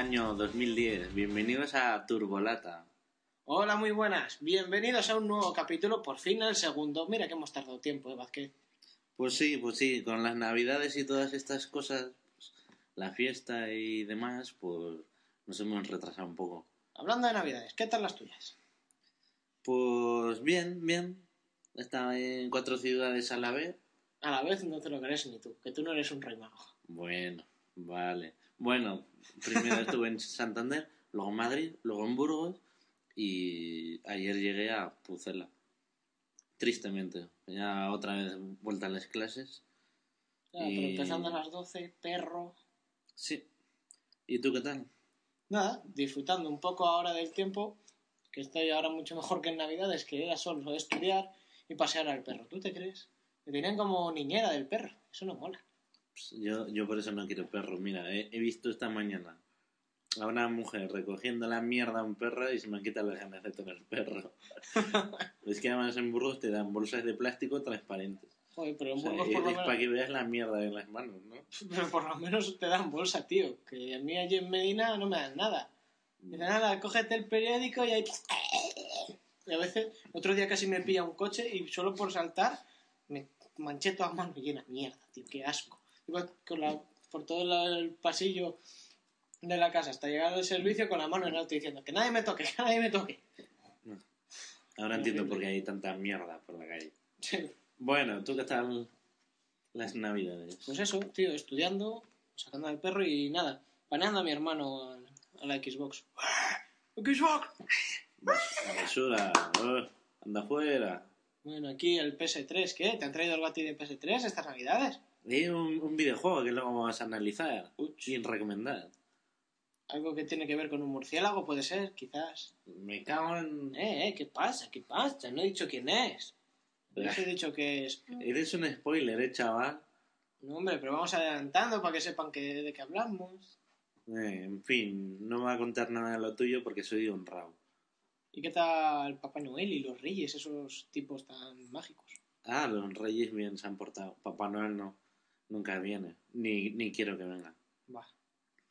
año 2010. Bienvenidos a Turbolata. Hola, muy buenas. Bienvenidos a un nuevo capítulo, por fin el segundo. Mira que hemos tardado tiempo, ¿eh, Vázquez? Pues sí, pues sí, con las navidades y todas estas cosas, pues, la fiesta y demás, pues nos hemos retrasado un poco. Hablando de navidades, ¿qué tal las tuyas? Pues bien, bien. Estaba en cuatro ciudades a la vez. A la vez no te lo crees ni tú, que tú no eres un rey mago. Bueno, vale. Bueno, primero estuve en Santander, luego en Madrid, luego en Burgos y ayer llegué a Pucela. Tristemente. Ya otra vez vuelta a las clases. Y- pero empezando a las 12, perro. Sí. ¿Y tú qué tal? Nada, disfrutando un poco ahora del tiempo, que estoy ahora mucho mejor que en navidades, que era solo estudiar y pasear al perro. ¿Tú te crees? Me tenían como niñera del perro. Eso no mola. Pues yo, yo por eso no quiero perro. Mira, he, he visto esta mañana a una mujer recogiendo la mierda a un perro y se me quita las ganas de tener perro. es que además en Burgos te dan bolsas de plástico transparentes. Joder, pero en O sea, Burgos es, por lo es menos... para que veas la mierda en las manos, ¿no? Pero por lo menos te dan bolsa, tío. Que a mí allí en Medina no me dan nada. Me dicen, nada, cógete el periódico y ahí... Y a veces, otro día casi me pilla un coche y solo por saltar me manché toda mano llena. Mierda, tío, qué asco. Iba con la, por todo la- el pasillo de la casa hasta llegar al servicio con la mano en alto diciendo que nadie me toque, que nadie me toque. Ahora entiendo por qué hay tanta mierda por la calle. Sí. Bueno, ¿tú qué tal las navidades? Pues eso, tío, estudiando, sacando al perro y nada, paneando a mi hermano a, la Xbox. ¡Xbox! Basura, eh, anda fuera. Bueno, aquí el PS3, ¿qué? ¿Te han traído el bati de PS3 estas navidades? Un, un videojuego que luego vamos a analizar Uch. sin recomendar. Algo que tiene que ver con un murciélago, puede ser, quizás. Me cago en... Eh, eh, ¿qué pasa? ¿Qué pasa? No he dicho quién es. No he dicho que es. Eres un spoiler, eh, chaval. No, hombre, pero vamos adelantando para que sepan que, de qué hablamos. Eh, en fin, no me voy a contar nada de lo tuyo porque soy honrado. ¿Y qué tal Papá Noel y los Reyes, esos tipos tan mágicos? Ah, los reyes bien se han portado. Papá Noel no. Nunca viene. Ni, ni quiero que venga. Va.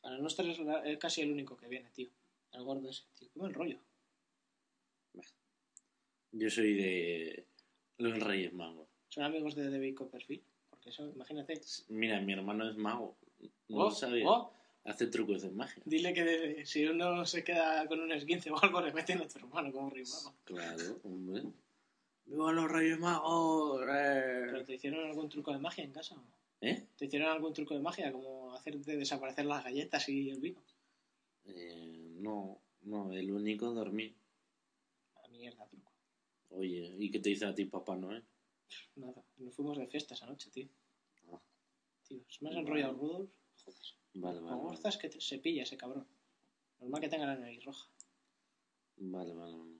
Para no estar es casi el único que viene, tío. El gordo ese, tío. Qué buen rollo. Yo soy de los reyes magos. Son amigos de David Copperfield. Porque eso, imagínate. Mira, mi hermano es mago. No Oh, lo sabía. oh, Hace trucos de magia. Dile que de- si uno se queda con un esguince o algo, le meten a tu hermano como rey mago. Claro, hombre. ¡Viva los reyes magos! eh! ¿Pero te hicieron algún truco de magia en casa? o no? ¿Eh? ¿Te hicieron algún truco de magia? Como hacerte desaparecer las galletas y el vino. Eh, no, no, el único dormir. La mierda, truco. Oye, ¿y qué te dice a ti papá Noel? Nada. Nos fuimos de fiesta esa noche, tío. Ah. Tío, se me has enrollado Rudolf. Joder. Vale, vale. Como Vale, que te- se pilla ese cabrón. Normal que tenga la nariz roja. vale. vale, vale.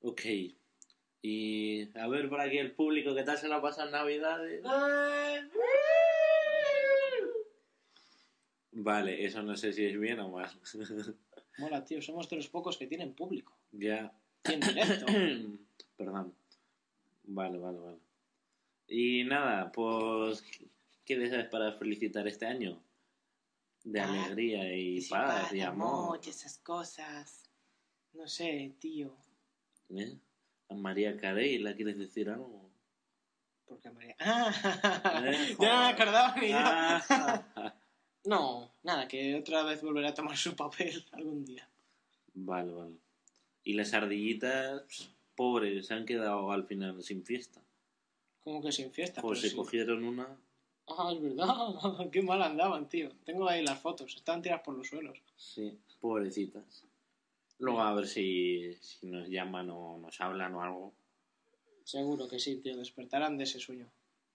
Ok. Y a ver por aquí el público, ¿qué tal se la pasa en Navidades? Vale, eso no sé si es bien o mal. Mola, tío. Somos de los pocos que tienen público. ya. Y en directo. Perdón. Vale, vale, vale. Y nada, pues, ¿qué deseas para felicitar este año? De Ah, alegría y paz y amor. y esas cosas. No sé, tío. ¿Eh? A María Carey, ¿la quieres decir algo? Porque María. ¡Ah! Eh, ya no me acordaba ni. Ah, No, nada, que otra vez volverá a tomar su papel algún día. vale, vale. Y las ardillitas, pobres, se han quedado al final sin fiesta. Como que sin fiesta. Pues pero se sí. cogieron una. Ah, es verdad. Qué mal andaban, tío. Tengo ahí las fotos. Estaban tiradas por los suelos. Sí, pobrecitas. Luego a ver si, si nos llaman o nos hablan o algo. Seguro que sí, tío. Despertarán de ese sueño.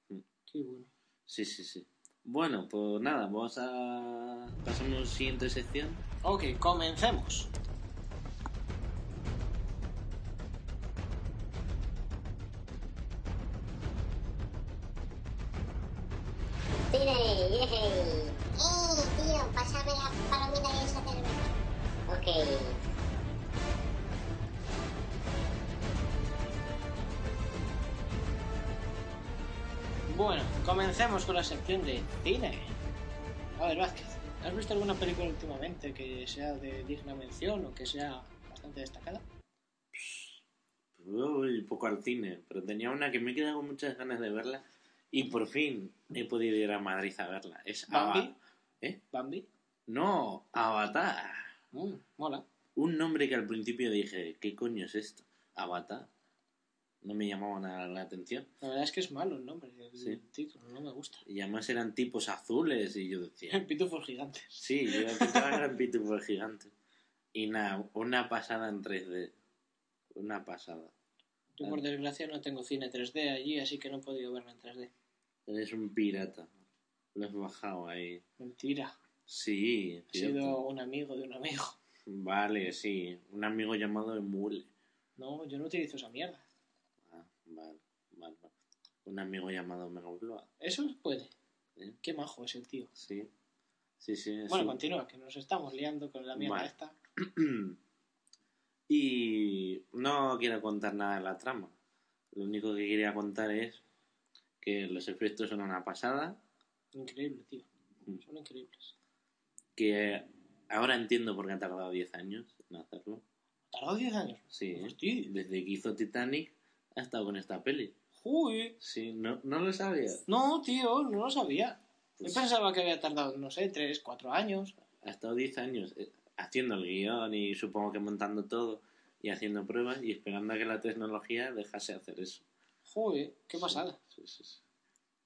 Mm. Qué bueno. Sí, sí, sí. Bueno, pues nada, vamos a pasar a una siguiente sección. Ok, comencemos. De cine. A ver, Vázquez, ¿has visto alguna película últimamente que sea de digna mención o que sea bastante destacada? Voy poco al cine, pero tenía una que me he quedado con muchas ganas de verla y por fin he podido ir a Madrid a verla. Es ¿Bambi? Ava- ¿Eh? ¿Bambi? No, Avatar. Mm, mola. Un nombre que al principio dije, ¿qué coño es esto? Avatar. No me llamaba nada la atención. La verdad es que es malo el nombre, el Sí. título, no me gusta. Y además eran tipos azules y yo decía, Pitufos gigantes. sí, yo pensaba que eran pitufos gigantes. Y nada, una pasada en 3D. Una pasada. Yo por desgracia no tengo cine 3D allí, así que no he podido verlo en 3D. Eres un pirata. Lo has bajado ahí. Mentira. Sí, He cierto. sido un amigo de un amigo. Vale, sí. Un amigo llamado Emule. No, yo no utilizo esa mierda. Ah, vale, vale, vale. Un amigo llamado Megabloa. Eso puede. ¿eh? Qué majo es el tío. Sí. Sí, sí. Bueno, continúa, que nos estamos liando con la mierda Vale. esta. y no quiero contar nada de la trama. Lo único que quería contar es que los efectos son una pasada, Increíble, tío. Mm. Son increíbles. que ahora entiendo por qué ha tardado 10 años en hacerlo. Tardó 10 años. Sí, ¿eh? Hostia. desde que hizo Titanic ha estado con esta peli. Uy. Sí, no, no lo sabía. No, tío, no lo sabía. Pues- Yo pensaba que había tardado, no sé, 3, 4 años. Ha estado 10 años eh, haciendo el guion y supongo que montando todo y haciendo pruebas y esperando a que la tecnología dejase hacer eso. Joder, qué pasada. Sí, sí, sí.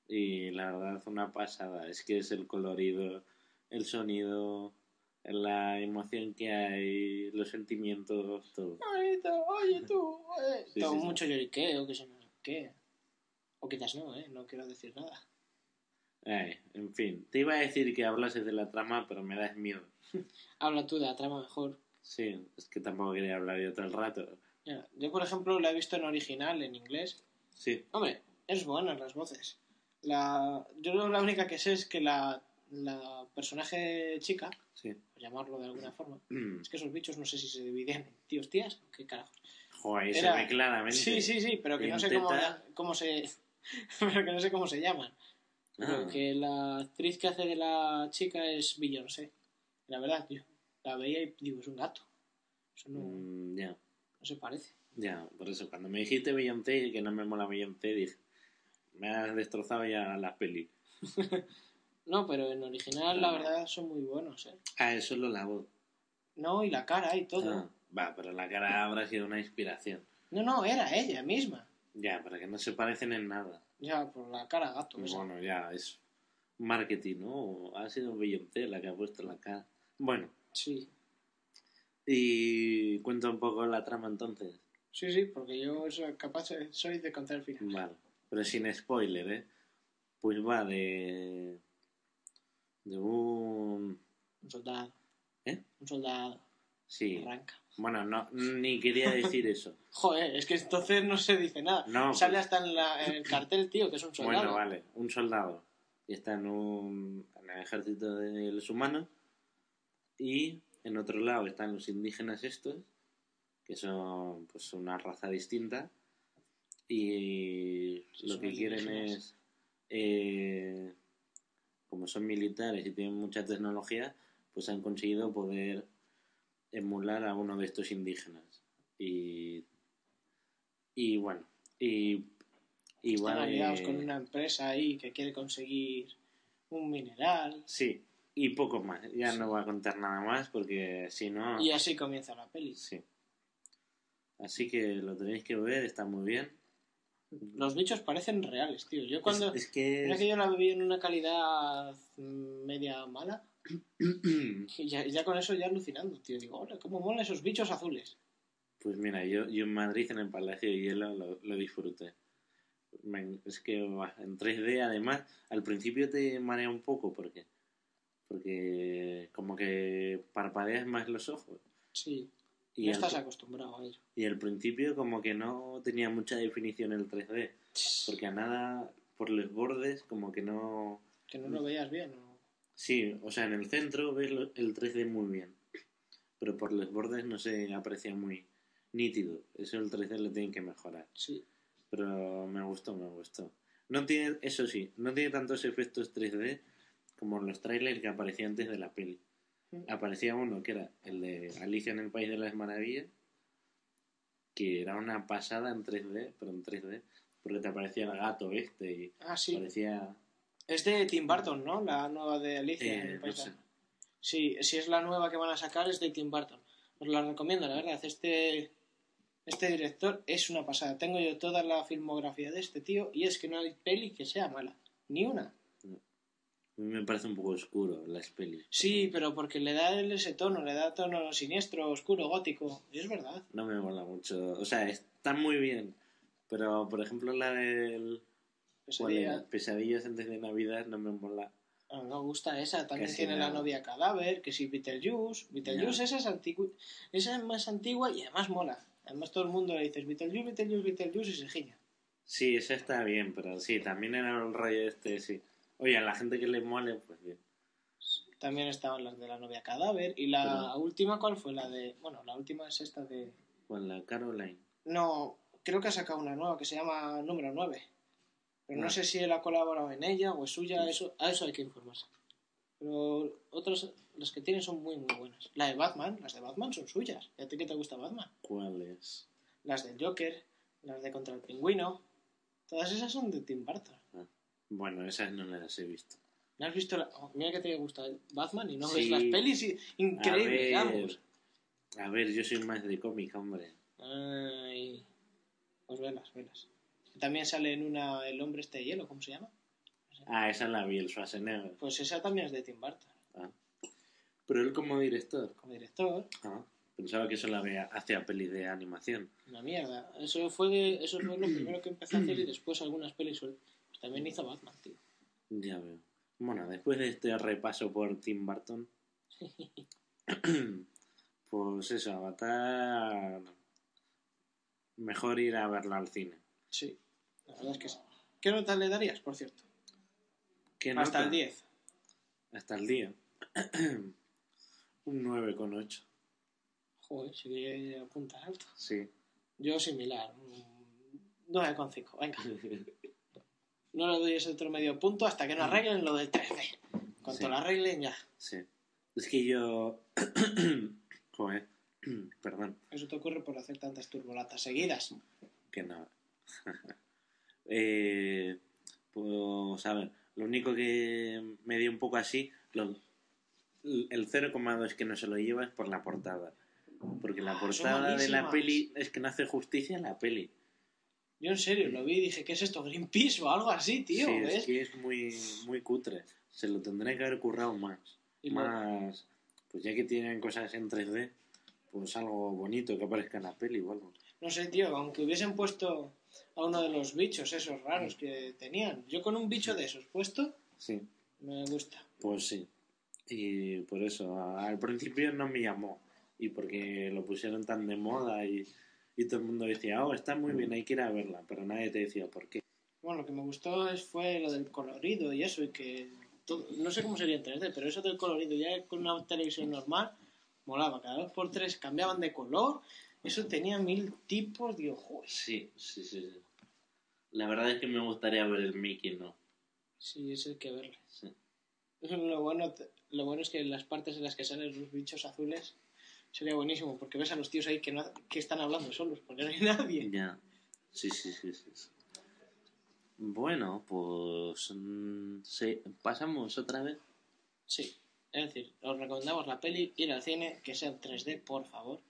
Y la verdad, una pasada. Es que es el colorido, el sonido, la emoción que hay, los sentimientos, todo. Ay, tú, oye tú, eh. Todo mucho lloriqueo, que se no sé qué. O quizás no, ¿eh? No quiero decir nada. Ay, en fin, te iba a decir que hablases de la trama, pero me das miedo. Habla tú de la trama mejor. Sí, es que tampoco quería hablar yo todo el rato. Yo, por ejemplo, la he visto en original, en inglés. Sí, Hombre, es buena las voces. La... Yo la única que sé es que la, la personaje chica, sí. por llamarlo de alguna forma, Mm. es que esos bichos no sé si se dividían en tíos, tías, qué carajo. Joder, Era- se ve claramente. Sí, sí, sí, pero que no sé cómo, cómo se... pero que no sé cómo se llaman. Ah. que la actriz que hace de la chica es Beyoncé. La verdad, tío. La veía y digo, es un gato. Eso no, Mm, no se parece. ya, por eso cuando me dijiste Beyoncé y que no me mola Beyoncé, dije, me has destrozado ya la peli. No, pero en original la verdad son muy buenos, ¿eh? Ah, es solo la voz. No, y la cara y todo. Ah, va, pero la cara habrá sido una inspiración. No, no, era ella misma. Ya, para que no se parecen en nada. Ya, por la cara gato. Bueno, ya, es marketing, ¿no? Ha sido Beyoncé la que ha puesto la cara. Bueno, Sí, y cuento un poco la trama entonces. sí, sí, porque yo soy capaz soy de contar el final. Vale, pero sin spoiler, ¿eh? Pues va de... De un... Un soldado. ¿Eh? Un soldado. Sí. Arranca. Bueno, no, ni quería decir eso. Joder, es que entonces no se dice nada. No, Sale pues- hasta en, la- en el cartel, tío, que es un soldado. Bueno, vale, un soldado. Y está en, un, en el ejército de los humanos. Y en otro lado están los indígenas estos, que son pues una raza distinta. Y lo que quieren es, eh, como son militares y tienen mucha tecnología, pues han conseguido poder emular a uno de estos indígenas. Y, y bueno, y, y Están de- aliados con una empresa ahí que quiere conseguir un mineral. Sí, y poco más. Ya Sí. no voy a contar nada más porque si no... Y así comienza la peli. Sí. Así que lo tenéis que ver, está muy bien. Los bichos parecen reales, tío. Yo cuando... Es, es que... Mira que yo la vi en una calidad mm, media mala. Ya, ya con eso ya alucinando, tío. Digo, hola, cómo molan esos bichos azules. Pues mira, yo, yo en Madrid, en el Palacio de Hielo, lo, lo disfruté. Me- es que en 3D, además, al principio te marea un poco porque porque como que parpadeas más los ojos. Sí, Y, no al, estás acostumbrado a ello. y al principio como que no tenía mucha definición el 3D, porque a nada por los bordes como que no... Que no lo veías bien. ¿no? Sí, o sea, en el centro ves el 3D muy bien, pero por los bordes no se aprecia muy nítido. Eso el 3D lo tienen que mejorar. Sí. Pero me gustó, me gustó. No tiene, eso sí, no tiene tantos efectos 3D como los trailers que aparecían antes de la peli. Mm. Aparecía uno que era el de Alicia en el País de las Maravillas, que era una pasada en 3D, pero en 3D, porque te aparecía el gato este y Ah, sí. parecía... Es de Tim Burton, ¿no? La nueva de Alicia. en Eh, no sé. Sí, si es la nueva que van a sacar es de Tim Burton. Os la recomiendo, la verdad. Este, este director es una pasada. Tengo yo toda la filmografía de este tío y es que no hay peli que sea mala. Ni una. A mí me parece un poco oscuro las pelis. Sí, pero porque le da ese tono, le da tono siniestro, oscuro, gótico. Y es verdad. No me mola mucho. O sea, está muy bien. Pero, por ejemplo, la del... ¿cuál. Pesadillas antes de Navidad no me mola. No, no gusta esa. También Casi tiene la novia cadáver, que sí, Beetlejuice. Beetlejuice esa es, antigua, esa es más antigua y además mola. Además todo el mundo le dices Beetlejuice, Beetlejuice, Beetlejuice y se giña. Sí, esa está bien, pero sí, también era el rollo este, sí. Oye, a la gente que le mole, pues bien. También estaban las de la novia cadáver. Y la última, ¿cuál fue? La de... Bueno, la última es esta de... Con la Caroline. No, creo que ha sacado una nueva que se llama Número 9. Pero no Ah. sé si él ha colaborado en ella o es suya, eso, a eso hay que informarse. Pero otras, las que tiene son muy, muy buenas. La de Batman, las de Batman son suyas. ¿Y a ti qué te gusta Batman? ¿Cuál es? Las del Joker, las de Contra el Pingüino. Todas esas son de Tim Burton. Bueno, esas no las he visto. ¿No has visto la... oh, mira que te gusta Batman y no Sí. ves las pelis y- increíbles, a ver, a ver, yo soy más de cómic, hombre. Ay. Pues velas, velas. También sale en una El hombre este de hielo, ¿cómo se llama? Ah, esa la vi, el Schwarzenegger. Pues esa también es de Tim Burton, Ah. Pero él como director. como director. Ah, pensaba que eso la veía hacia pelis de animación. Una mierda. Eso fue, de- eso fue lo primero que empezó a hacer y después algunas pelis. suel- Pues también hizo Batman, tío. Ya veo. Bueno, después de este repaso por Tim Burton, pues eso, Avatar. Mejor ir a verla al cine. Sí, la verdad es que sí. ¿Qué nota le darías, por cierto? ¿Qué Hasta nota? el 10. Hasta el día. Un 9,8. Joder, si que apuntar alto. Sí. Yo similar. un 9,5. Venga. No le doy ese otro medio punto hasta que no arreglen lo del 3D. Cuanto Sí. lo arreglen ya. Sí. Es que yo. Joder. Perdón. Eso te ocurre por hacer tantas turbolatas seguidas. Que no. eh, pues a ver, lo único que me dio un poco así, lo- el 0,2 que no se lo lleva es por la portada. Porque la Ah, portada de la peli es que no hace justicia a la peli. Yo en serio lo vi y dije, ¿qué es esto? Greenpeace o algo así, tío. sí, ¿ves? es que es muy, muy cutre. Se lo tendré que haber currado más. Y Más. Pues ya que tienen cosas en 3D, pues algo bonito que aparezca en la peli o algo. No sé, tío, aunque hubiesen puesto a uno de los bichos esos raros que tenían. Yo con un bicho de esos puesto, Sí. me gusta. Pues sí. Y por eso, al principio no me llamó. Y porque lo pusieron tan de moda y, y todo el mundo decía, oh, está muy bien, hay que ir a verla. Pero nadie te decía por qué. Bueno, lo que me gustó es, fue lo del colorido y eso, y que todo- no sé cómo sería en 3D, pero eso del colorido ya con una televisión normal molaba. Cada dos por tres cambiaban de color, eso tenía mil tipos, digo, joder. Sí, sí, sí. sí. La verdad es que me gustaría ver el Mickey, ¿no? Sí, eso hay que verle. Sí. Lo bueno, lo bueno es que en las partes en las que salen los bichos azules sería buenísimo, porque ves a los tíos ahí que, no, que están hablando solos, porque no hay nadie. Ya. Sí, sí, sí, sí. sí. Bueno, pues... mm, sí, pasamos otra vez. Sí, es decir, os recomendamos la peli, ir al cine, que sea en 3D, por favor.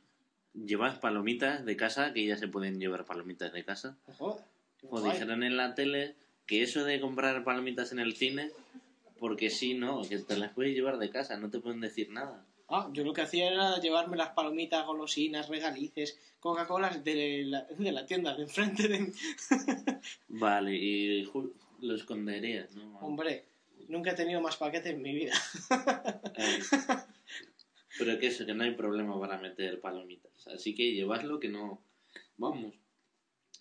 Llevad palomitas de casa, que ya se pueden llevar palomitas de casa. O dijeron en la tele que eso de comprar palomitas en el cine, porque sí, no, que te las puedes llevar de casa, no te pueden decir nada. Ah, yo lo que hacía era llevarme las palomitas, golosinas, regalices, Coca-Colas de la, de la tienda de enfrente de mí. Vale, y lo esconderías, ¿no? Hombre, nunca he tenido más paquetes en mi vida. Eh, pero que eso, que no hay problema para meter palomitas. Así que llevadlo que no... Vamos.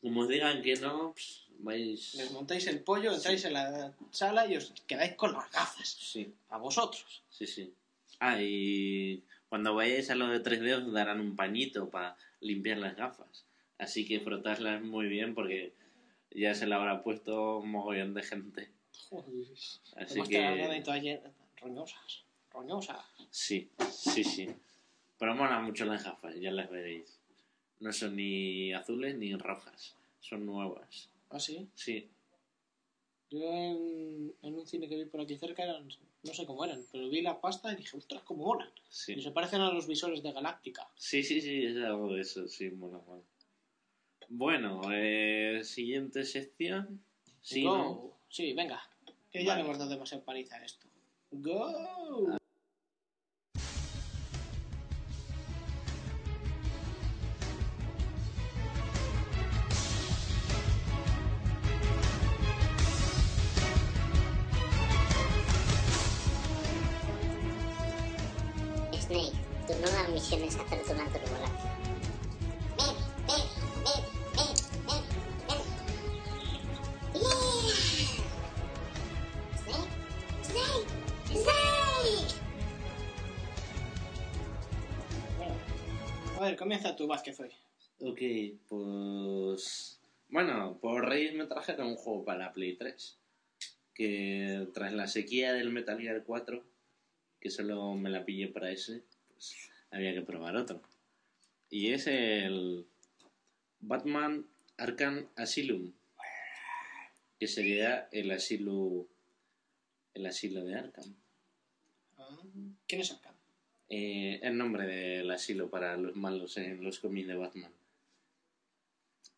Como os digan que no, pues, vais... Les montáis el pollo, entráis en la sala y os quedáis con las gafas. Sí, A vosotros. sí, sí. Ah, y cuando vayáis a lo de 3D os darán un pañito para limpiar las gafas. Así que frotadlas muy bien porque ya se le habrá puesto un mogollón de gente. Joder. Así Hemos que... tenido Roñosas. Sí, sí, sí. Pero mola mucho las gafas, ya las veréis. No son ni azules ni rojas, son nuevas. ¿Ah, sí? Sí, Yo en, en un cine que vi por aquí cerca eran, no sé cómo eran, pero vi la pasta y dije, ostras, cómo molan. Y sí. se parecen a los visores de Galáctica. Sí, sí, sí, es algo de eso, sí, mola, mola. Bueno, eh, siguiente sección. Sí, Go. ¿no? Sí, venga. Que ya Vale. le hemos dado demasiada paliza a esto. Go. Hoy. Ok, pues... Bueno, por Reyes me trajeron un juego para la Play 3. Que tras la sequía del Metal Gear 4, que solo me la pillé para ese, pues había que probar otro. Y es el Batman Arkham Asylum. Que sería el asilo... El asilo de Arkham. Ah, ¿Quién es acá? Eh, el nombre del asilo para los malos en los cómics de Batman.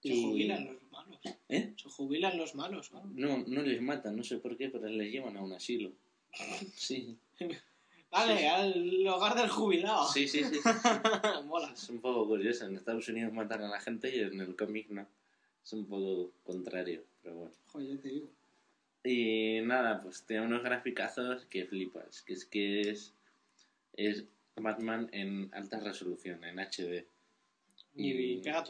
Se Y- jubilan los malos. ¿Eh? Se jubilan los malos, ¿no? No, no les matan, no sé por qué, pero les llevan a un asilo. Sí, Dale, Sí. al hogar del jubilado. sí, sí, sí. Mola. Es un poco curioso. En Estados Unidos matan a la gente y en el cómic no. Es un poco contrario, pero bueno. Joder, ya te digo. Y nada, pues tiene unos graficazos que flipas. Que es que es, es Batman en alta resolución, en HD. ¿Y Y- pega?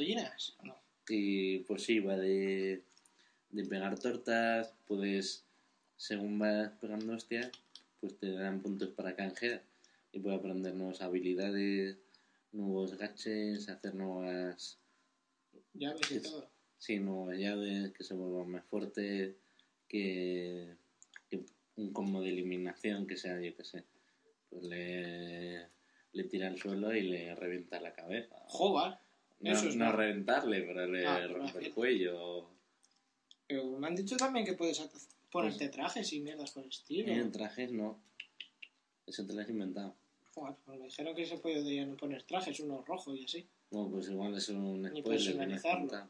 No. Y pues sí, va de, de pegar tortas, puedes, según vas pegando hostias, pues te dan puntos para canjear y puedes aprender nuevas habilidades, nuevos gaches, hacer nuevas, Ya ves y todo. sí, nuevas llaves que se vuelvan más fuertes, que, que un combo de eliminación que sea, yo qué sé, pues le, le tira al suelo y le revienta la cabeza. Joder. No, Eso es no bueno. reventarle, pero le Ah, rompe el cuello. Pero me han dicho también que puedes ponerte trajes y mierdas por el estilo. En trajes no. Eso te lo has inventado. Joder, pues me dijeron que se podían poner trajes, uno rojo y así. No, pues igual es un Ni spoiler has personalizarlo.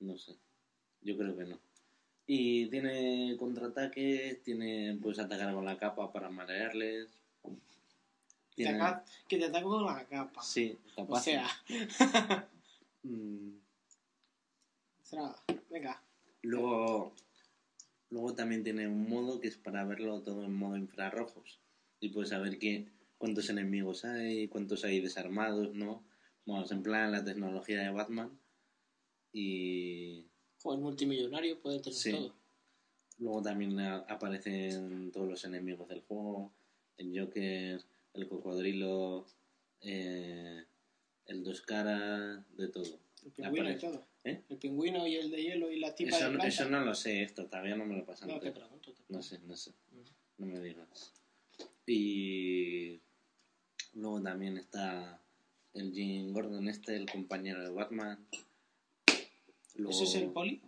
No sé. Yo creo que no. Y tiene contraataques, tiene, puedes atacar con la capa para marearles. Te que te ataco con la capa. Sí, O capaz. sea, Mm, ostras, venga. Luego, luego también tiene un modo que es para verlo todo en modo infrarrojos. Y puedes saber qué, cuántos enemigos hay, cuántos hay desarmados, ¿no? Bueno, es en plan la tecnología de Batman. Y Joder, multimillonario puede tener Sí. todo. luego también aparecen todos los enemigos del juego. El Joker, el cocodrilo, eh, el dos caras, de todo. El pingüino y todo. ¿Eh? El pingüino y el de hielo y la tipa Eso, de planta. eso no lo sé, esto todavía no me lo pasan. No, te pregunto. te No pregunto. sé, no sé. No me digas. Y luego también está el Jim Gordon este, el compañero de Batman. Luego, ¿Ese es el poli?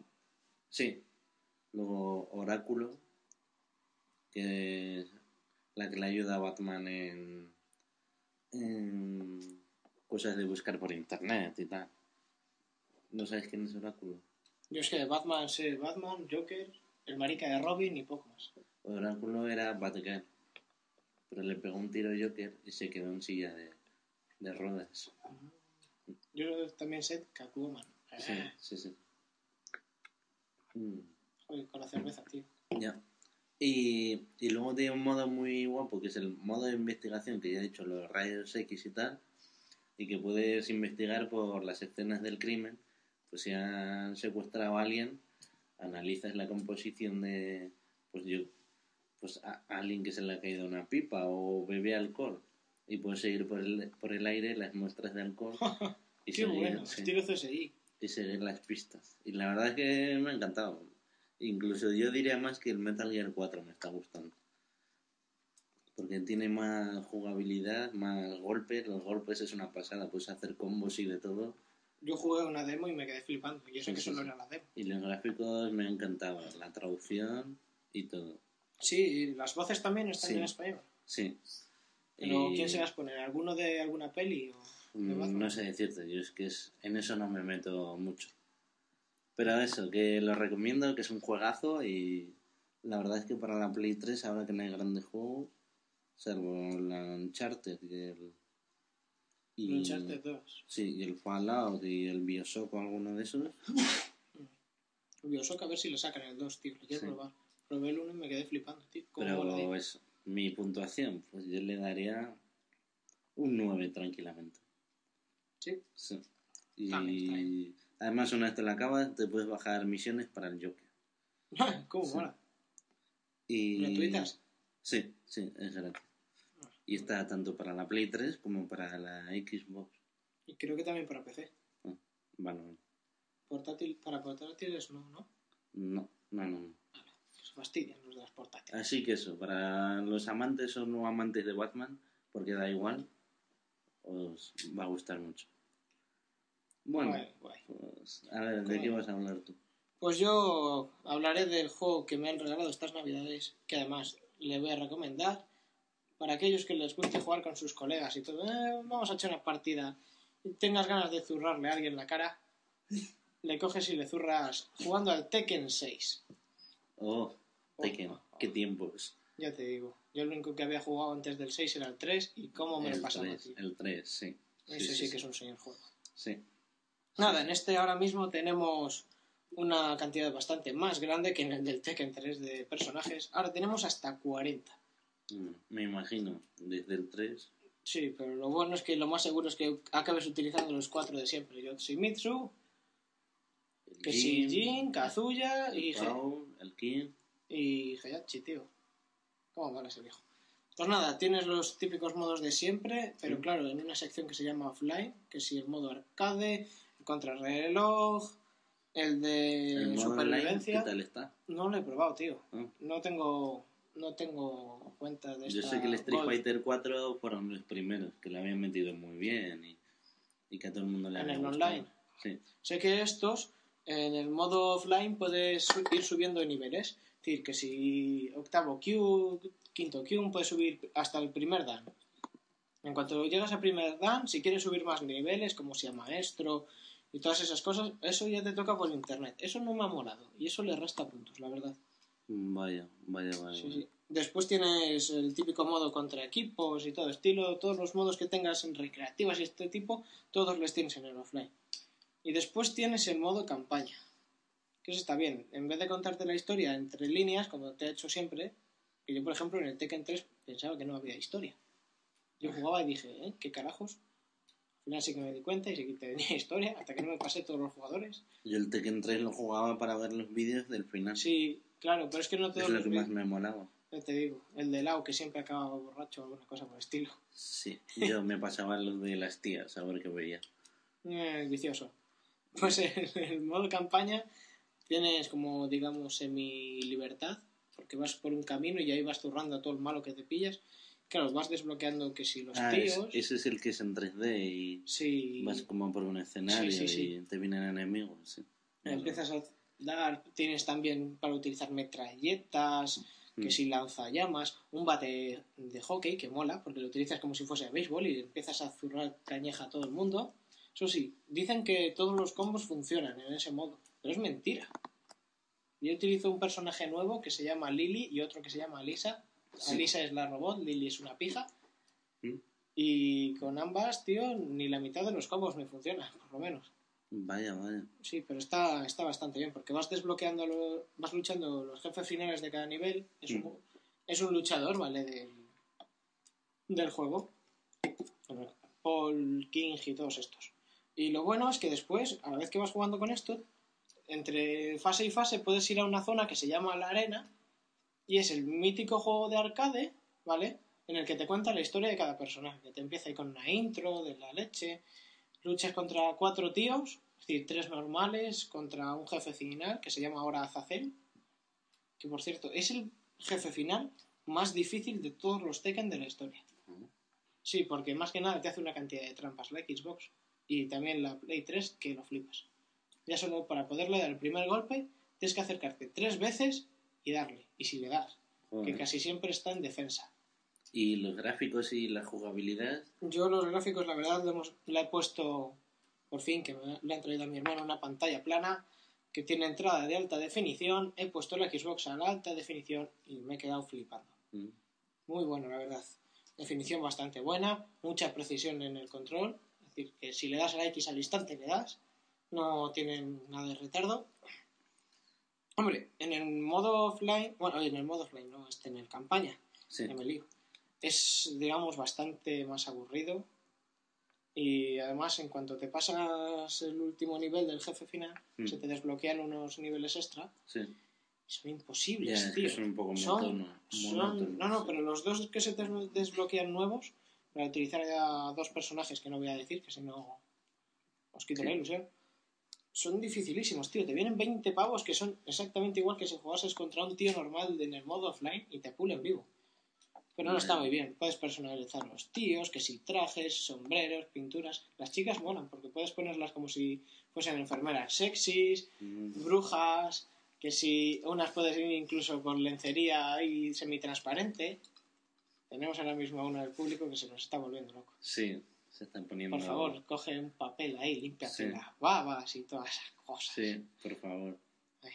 Sí. Luego Oráculo, que es la que le ayuda a Batman en, en cosas de buscar por internet y tal. ¿No sabes quién es Oráculo? Yo es que Batman sé Batman, Joker, el marica de Robin y poco más. Oráculo era Batgirl, pero le pegó un tiro a Joker y se quedó en silla de, de ruedas. Yo también sé Catwoman. Sí, Eh, sí, sí. Mm, joder, con la cerveza, tío. ya. Y, y luego tiene un modo muy guapo que es el modo de investigación que ya he dicho, los rayos X y tal, y que puedes investigar por las escenas del crimen. Pues si han secuestrado a alguien, analizas la composición de, pues yo, pues a, a alguien que se le ha caído una pipa o bebe alcohol y puedes seguir por el, por el aire las muestras de alcohol y Qué seguir, bueno, sí. estilo CSI. Y seguir las pistas. Y la verdad es que me ha encantado. Incluso yo diría más que el Metal Gear 4 me está gustando. Porque tiene más jugabilidad, más golpes. Los golpes es una pasada, puedes hacer combos y de todo. Yo jugué una demo y me quedé flipando. Y eso Sí, que solo sí. era la demo. Y los gráficos me encantaban, la traducción y todo. Sí, y las voces también están Sí. en español. Sí. Pero Y- ¿quién se las pone? ¿Alguno de alguna peli? O... de Mm? No sé decirte, yo es que es, en eso no me meto mucho. Pero eso, que lo recomiendo, que es un juegazo y la verdad es que para la Play 3, ahora que no hay grandes juegos, salvo la Uncharted y el... Y, Uncharted 2. Sí, y el Fallout y el Bioshock o alguno de esos. Bioshock a ver si lo sacan el 2, tío. Lo quiero Sí. probar. Probé el 1 y me quedé flipando, tío. Pero eso, mi puntuación, pues yo le daría un 9 tranquilamente. Sí. Sí. Está Y además una vez te la acabas, te puedes bajar misiones para el Joker. ¿Cómo Sí. mola? Y... ¿Gratuitas? Sí, sí, es gratis. Y está tanto para la Play 3 como para la Xbox. Y creo que también para PC. Vale, vale. Portátil, para portátiles no, ¿no? No, no, no. no. Se fastidian los de las portátiles. Así que eso, para los amantes o no amantes de Batman, porque da igual, os va a gustar mucho. Bueno, Guay, guay. pues a ver, ¿de qué vas a hablar tú? Pues yo hablaré del juego que me han regalado estas navidades, que además le voy a recomendar para aquellos que les guste jugar con sus colegas y todo. "Eh, vamos a echar una partida. Y tengas ganas de zurrarle a alguien la cara, le coges y le zurras jugando al Tekken 6. Oh, Tekken, qué tiempos. Ya te digo, yo lo único que había jugado antes del 6 era el 3 y cómo me lo pasaba, 3, tío. el 3, sí. Ese sí, que es un señor juego. Sí. Nada, en este ahora mismo tenemos una cantidad bastante más grande que en el del Tekken 3 de personajes. Ahora tenemos hasta 40. Mm, Me imagino, desde el 3. Sí, pero lo bueno es que lo más seguro es que acabes utilizando los cuatro de siempre. Yotsumitsu, que si Jin, Kazuya y, el King. Y Heihachi, tío. ¿Cómo vale ese viejo? Pues nada, tienes los típicos modos de siempre, pero Sí. claro, en una sección que se llama offline, que si el modo arcade, el contrarreloj, el de El modo online, ¿qué supervivencia. tal está? No lo he probado, tío. Ah. No tengo no tengo cuenta de Yo esta sé que el Street Gold. Fighter 4 fueron los primeros, que lo habían metido muy bien y, y que a todo el mundo le En había el gustado. online. Sí. Sé que estos, en el modo offline, puedes ir subiendo de niveles. Es decir, que si octavo Q, quinto Q, puedes subir hasta el primer Dan. En cuanto llegas al primer Dan, si quieres subir más niveles, como sea maestro y todas esas cosas, eso ya te toca por internet. Eso no me ha molado y eso le resta puntos, la verdad. Vaya, vaya, vaya. Sí, sí. Después tienes el típico modo contra equipos y todo estilo, todos los modos que tengas en recreativas y este tipo, todos los tienes en el offline. Y después tienes el modo campaña, que eso está bien. En vez de contarte la historia entre líneas, como te he hecho siempre, que yo por ejemplo en el Tekken 3 pensaba que no había historia. Yo jugaba y dije, ¿eh? ¿Qué carajos? Al final sí que me di cuenta y sí que tenía historia, hasta que no me pasé todos los jugadores. Yo el Tekken 3 lo jugaba para ver los vídeos del final. Sí, claro, pero es que no todos es lo que más me molaba. Ya te digo, el de Lau que siempre acaba borracho o alguna cosa por el estilo. Sí, yo me pasaba los de las tías a ver qué veía. Eh, vicioso. Pues en el modo campaña tienes como, digamos, semi-libertad, porque vas por un camino y ahí vas zurrando a todo el malo que te pillas. Claro, vas desbloqueando que si los Ah, es- tíos... ese es el que es en 3D y vas como por un escenario Sí, sí, sí. y te vienen enemigos. Sí. empiezas a dar, tienes también para utilizar metralletas, que Mm. si lanzallamas, un bate de hockey que mola, porque lo utilizas como si fuese béisbol y empiezas a zurrar cañeja a todo el mundo. Eso sí, dicen que todos los combos funcionan en ese modo, pero es mentira. Yo utilizo un personaje nuevo que se llama Lily y otro que se llama Alisa. Sí. Alisa es la robot, Lily es una pija. Mm. Y con ambas, tío, ni la mitad de los combos me funcionan, por lo menos. Vaya, vaya. Sí, pero está, está bastante bien, porque vas desbloqueando, lo- vas luchando los jefes finales de cada nivel. Es, un, Mm. es un luchador, ¿vale? Del, del juego. Paul King y todos estos. Y lo bueno es que después, a la vez que vas jugando con esto, entre fase y fase puedes ir a una zona que se llama la arena y es el mítico juego de arcade, ¿vale? En el que te cuenta la historia de cada personaje, que te empieza ahí con una intro de la leche, luchas contra cuatro tíos, Es decir, tres normales contra un jefe final que se llama ahora Azazel. Que por cierto, es el jefe final más difícil de todos los Tekken de la historia. Sí, porque más que nada te hace una cantidad de trampas la Xbox y también la Play 3 que lo flipas. Ya solo para poderle dar el primer golpe tienes que acercarte tres veces y darle. Y si le das, que Joder. casi siempre está en defensa. Y los gráficos y la jugabilidad. Yo los gráficos, la verdad, le, hemos- le he puesto, por fin, que me le han traído a mi hermano una pantalla plana que tiene entrada de alta definición. He puesto la Xbox a la alta definición y me he quedado flipando. Mm. Muy bueno, la verdad. Definición bastante buena, mucha precisión en el control. Es decir, que si le das a la X al instante le das. No tiene nada de retardo. Hombre, en el modo offline, bueno, en el modo offline, no, este en el campaña, Sí. que me lío. Es, digamos, bastante más aburrido. Y además, en cuanto te pasas el último nivel del jefe final, Mm. se te desbloquean unos niveles extra. Sí. Son imposibles, es que tío. son un poco Son- no, no, sí. pero los dos que se te desbloquean nuevos, para utilizar ya dos personajes que no voy a decir, que si no os quito Sí. la ilusión, son dificilísimos, tío. Te vienen 20 pavos que son exactamente igual que si jugases contra un tío normal en el modo offline y te pulen vivo. Pero no está muy bien. Puedes personalizar los tíos, que si trajes, sombreros, pinturas. Las chicas molan porque puedes ponerlas como si fuesen enfermeras sexys, Mm. brujas, que si unas puedes ir incluso con lencería ahí semitransparente. Tenemos ahora mismo a uno del público que se nos está volviendo loco. Sí, se están poniendo. Por favor, coge un papel ahí, límpiate Sí. las babas y todas esas cosas. Sí, por favor. Ay,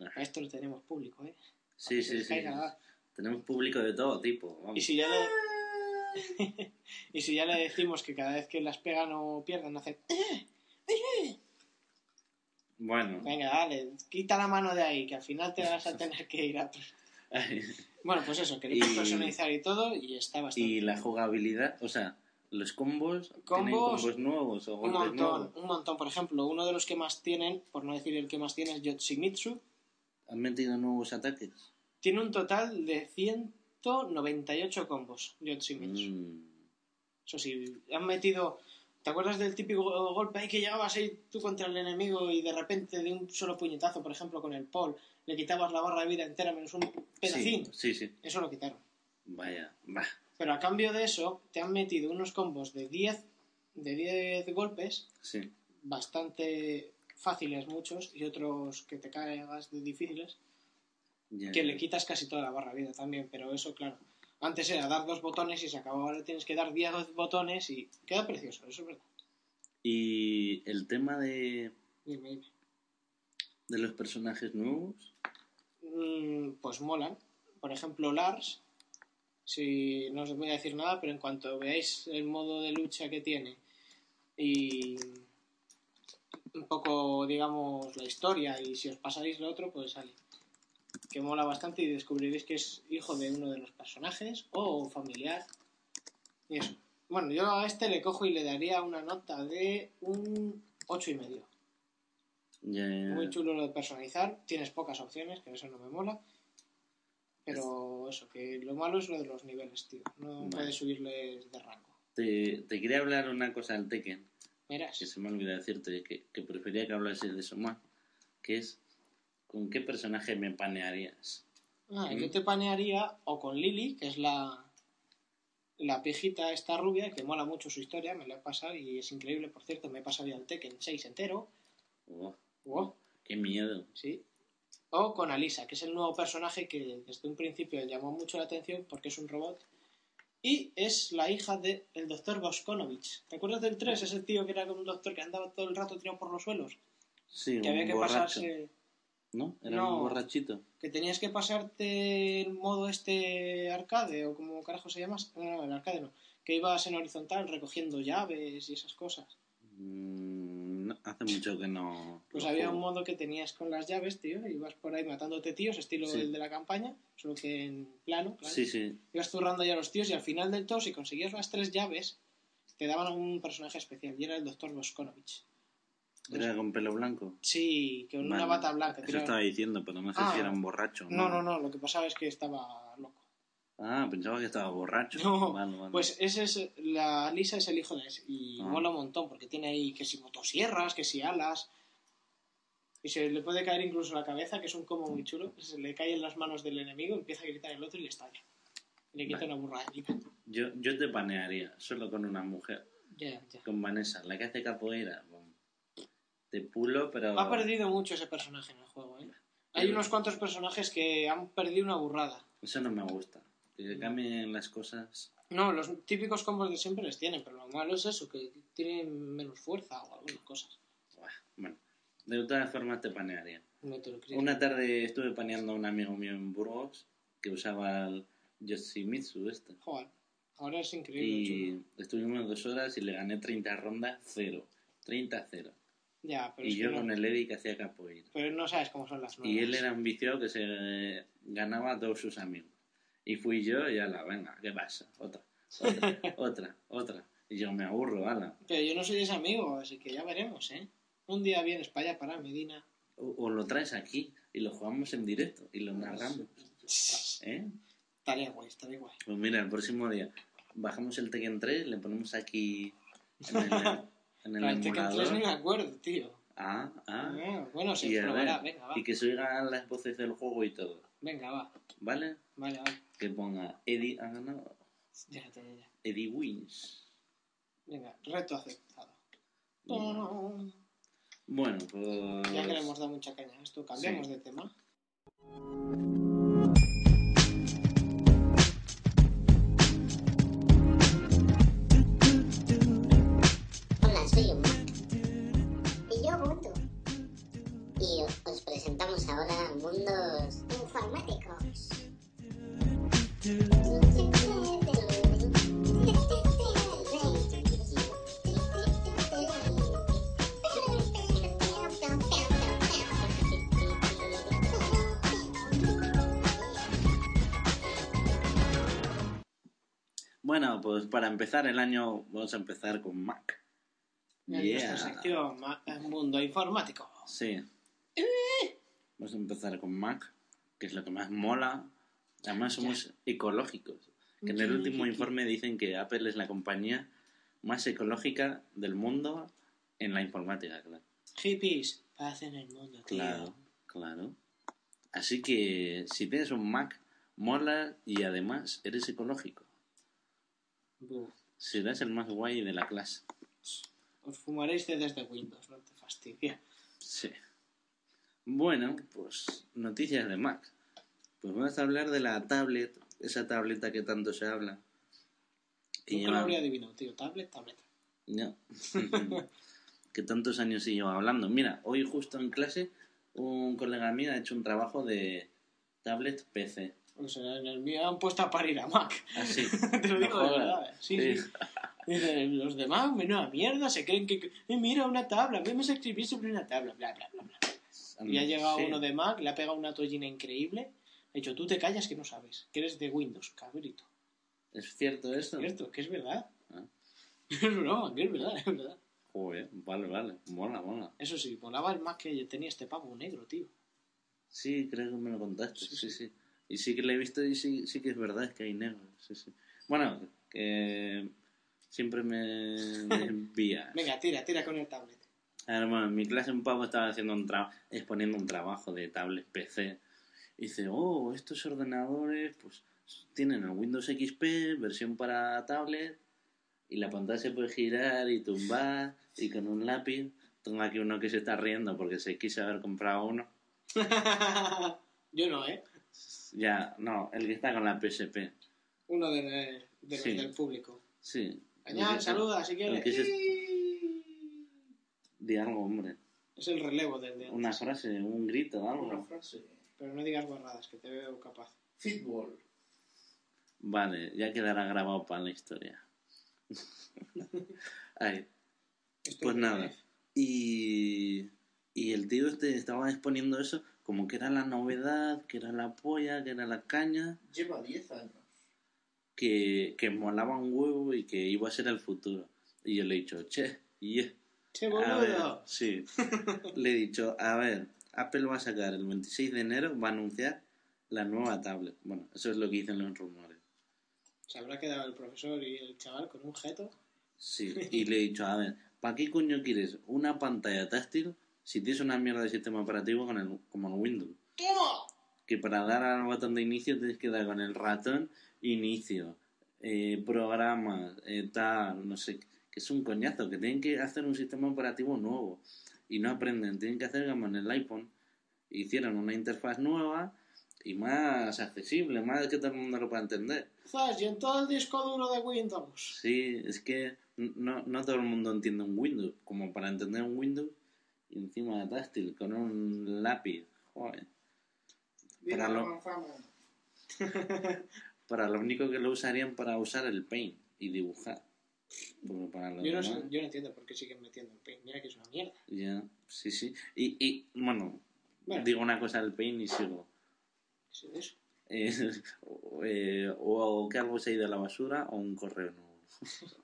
Ah. esto lo tenemos público, ¿eh? Sí, sí, sí. la- Tenemos público de todo tipo. Vamos. Y si ya le... y si ya le decimos que cada vez que las pegan o pierden hacen... Bueno. Venga, dale, quita la mano de ahí, que al final te vas a tener que ir a... Bueno, pues eso, que lo puedes Y- personalizar y todo y está bastante... y la jugabilidad, o sea, los combos, ¿tienen Combos, nuevos o Un golpes montón, nuevos? un montón. Por ejemplo, uno de los que más tienen, por no decir el que más tiene, es Yoshimitsu. ¿Han metido nuevos ataques? Tiene un total de 198 combos, Yoshimitsu. Mm, Eso sí, han metido... ¿Te acuerdas del típico golpe ahí que llegabas ahí tú contra el enemigo y de repente de un solo puñetazo, por ejemplo, con el Paul, le quitabas la barra de vida entera menos un pedacín? Sí, sí, sí. Eso lo quitaron. Vaya, va. Pero a cambio de eso, te han metido unos combos de 10, de 10 golpes Sí. bastante fáciles muchos y otros que te caigas de difíciles que le quitas casi toda la barra vida también pero eso claro antes era dar dos botones y se acabó ahora tienes que dar 10 botones y queda precioso eso es verdad Y el tema de, Dime, dime. de los personajes nuevos. Mm, pues molan por ejemplo Lars si no os voy a decir nada pero en cuanto veáis el modo de lucha que tiene y un poco digamos la historia y si os pasáis lo otro pues sale. Que mola bastante y descubriréis que es hijo de uno de los personajes o familiar. Y eso. Bueno yo a este le cojo y le daría una nota de un ocho y medio. Muy chulo lo de personalizar. Tienes pocas opciones, que eso no me mola. Pero eso, que lo malo es lo de los niveles, tío. No Vale. puedes subirles de rango. Te, te quería hablar una cosa del Tekken, Verás. que se me olvidó decirte, que, que prefería que hablases de eso más, que es, ¿con qué personaje me panearías? Ah, Mm. yo te panearía o con Lily, que es la, la pijita esta rubia, que mola mucho su historia, me la he pasado y es increíble, por cierto, me he pasado ya el Tekken 6 entero. Oh, Wow, ¡Qué miedo! sí. O con Alisa, que es el nuevo personaje que desde un principio llamó mucho la atención porque es un robot. Y es la hija del el doctor Boskonovich. ¿Te acuerdas del 3? Ese tío que era un doctor que andaba todo el rato tirado por los suelos. Sí, Que un había que borracho, pasarse... ¿no? Era No. un borrachito. Que tenías que pasarte el modo este arcade, o como carajo se llama. No, no, el arcade no. Que ibas en horizontal recogiendo llaves y esas cosas. Mm, hace mucho que no... Pues había juego. un modo que tenías con las llaves, tío, y ibas por ahí matándote tíos, estilo Sí. el de la campaña, solo que en plano, claro. Sí, sí. Ibas zurrando ya a los tíos y al final del todo, si conseguías las tres llaves, te daban un personaje especial, y era el doctor Boskonovich. Era con pelo blanco. Sí, que con una bata blanca. Eso estaba diciendo, pero no sé Ah. si era un borracho. No, no, no, lo que pasaba es que estaba loco. Ah, pensaba que estaba borracho. No. Pues ese es, la Lisa es el hijo de ese. Y Ah. mola un montón, porque tiene ahí que si motosierras, que si alas. Y se le puede caer incluso la cabeza, que es un combo muy chulo. Se le cae en las manos del enemigo, empieza a gritar el otro y le estalla. Le quita Vale. una burradita. Yo, yo te panearía solo con una mujer. Con Vanessa, la que hace capoeira. Te pulo, pero... Ha perdido mucho ese personaje en el juego, ¿eh? Hay unos cuantos personajes que han perdido una burrada. Eso no me gusta. Que cambien las cosas. No, los típicos combos de siempre les tienen, pero lo malo es eso, que tienen menos fuerza o algunas cosas. Bueno, de todas formas te panearía. No te lo creo. Una tarde estuve paneando a un amigo mío en Burgos que usaba el Yoshimitsu este. Joder, ahora es increíble. Y estuvimos dos horas y le gané 30 rondas, cero. 30-0. Ya, pero Y yo no, con el Eddie que hacía capoeira. pero no sabes cómo son las nuevas. Y él era un viciado que se ganaba a todos sus amigos. Y fui yo y ala, venga, ¿qué pasa? Otra, otra, otra, otra. Y yo me aburro, ala. Pero yo no soy ese amigo, así que ya veremos, ¿eh? Un día vienes para allá, para Medina. O, o lo traes aquí y lo jugamos en directo y lo narramos. ¿Eh? Estaría guay, estaría guay. Pues mira, el próximo día bajamos el Tekken 3, le ponemos aquí en el, en el Tekken 3 emulador. ni me acuerdo, tío. Ah, ah. Ah, bueno, se probará. ver, Venga, va. y que se oigan las voces del juego y todo. Venga, va. ¿Vale? Vale, vale. Que ponga Eddie ha ganado. Ya, ya, ya. Eddie wins. Venga, reto aceptado. Bueno, pues. Ya que le hemos dado mucha caña a esto, cambiamos Sí. de tema. Y os presentamos ahora mundos informáticos. Bueno, pues para empezar el año, vamos a empezar con Mac. En Yeah. nuestra sección ma- Mundo Informático. Sí. Vamos a empezar con Mac, que es lo que más mola. Además, somos ecológicos. Que en el último informe dicen que Apple es la compañía más ecológica del mundo en la informática, claro. Hippies, paz en el mundo, tío. Claro, claro. Así que si tienes un Mac, mola y además eres ecológico. Serás el más guay de la clase. Os fumaréis desde Windows, no te fastidia. Sí. Bueno, pues noticias de Mac. Pues vamos a hablar de la tablet, esa tableta que tanto se habla. Que Nunca lo lleva- habría adivinado, tío. Tablet, tableta. No. que tantos años se lleva hablando. Mira, hoy justo en clase un colega mío ha hecho un trabajo de tablet PC. O sea, en el mío han puesto a parir a Mac. Así. Te lo digo de verdad. Sí, Sí. sí. Dicen, los demás, menuda mierda, se creen que... eh, mira, una tabla, vamos a escribir sobre una tabla, bla, bla, bla, bla. Y ha llegado Sí. uno de Mac, le ha pegado una tollina increíble. Ha dicho, tú te callas que no sabes, que eres de Windows, cabrito. ¿Es cierto esto? Cierto, que es verdad. Ah. Es que es verdad, es verdad. Joder, vale, vale. Mola, mola. Eso sí, volaba el Mac que tenía este pavo negro, tío. Sí, creo que me lo contaste. Sí, Sí, sí. Y sí que lo he visto y sí, sí que es verdad, es que hay negro. Sí, sí. Bueno, que siempre me, me envía. Venga, tira, tira con el tablet. Bueno, en mi clase un pavo estaba haciendo un trabajo, exponiendo un trabajo de tablet PC. Y dice, oh, estos ordenadores, pues tienen el Windows XP, versión para tablet, y la pantalla se puede girar y tumbar, y con un lápiz. Tengo aquí uno que se está riendo porque se quiso haber comprado uno. Yo no, ¿eh? Ya, no, el que está con la PSP. Uno de, de los Sí. del público. Sí. Que- saluda si quieres. Di algo, hombre. Es el relevo del de Una frase, un grito, algo. Una frase. Pero no digas guarradas, que te veo capaz. Fútbol. Vale, ya quedará grabado para la historia. Ay, Esto pues es nada. Y, y el tío este estaba exponiendo eso como que era la novedad, que era la polla, que era la caña, Lleva 10 años. que, que molaba un huevo y que iba a ser el futuro. Y yo le he dicho, che, y Ver, boludo. sí. le he dicho, a ver, Apple va a sacar el 26 de enero, va a anunciar la nueva tablet. Bueno, eso es lo que dicen los rumores. Se habrá quedado el profesor y el chaval con un jeto. Sí, y le he dicho, a ver, ¿para qué coño quieres una pantalla táctil si tienes una mierda de sistema operativo con el, como el Windows? Que para dar al botón de inicio tienes que dar con el ratón inicio, eh, programas, eh, tal, no sé, que es un coñazo, que tienen que hacer un sistema operativo nuevo y no aprenden, tienen que hacer como en el iPhone. Hicieron una interfaz nueva y más accesible, más que todo el mundo lo pueda entender. Y en todo el disco duro de Windows. Sí, es que no, no todo el mundo entiende un Windows. Como para entender un Windows y encima de táctil, con un lápiz. Joder. Para lo, para lo único que lo usarían para usar el Paint y dibujar. Yo no, sé- yo no entiendo por qué siguen metiendo el paint. Mira que es una mierda. ya, sí, sí. Y, y bueno, Bueno. digo una cosa del Paint y sigo. ¿Qué es eso? Eh, o, eh, o que algo se ha ido a la basura o un correo nuevo.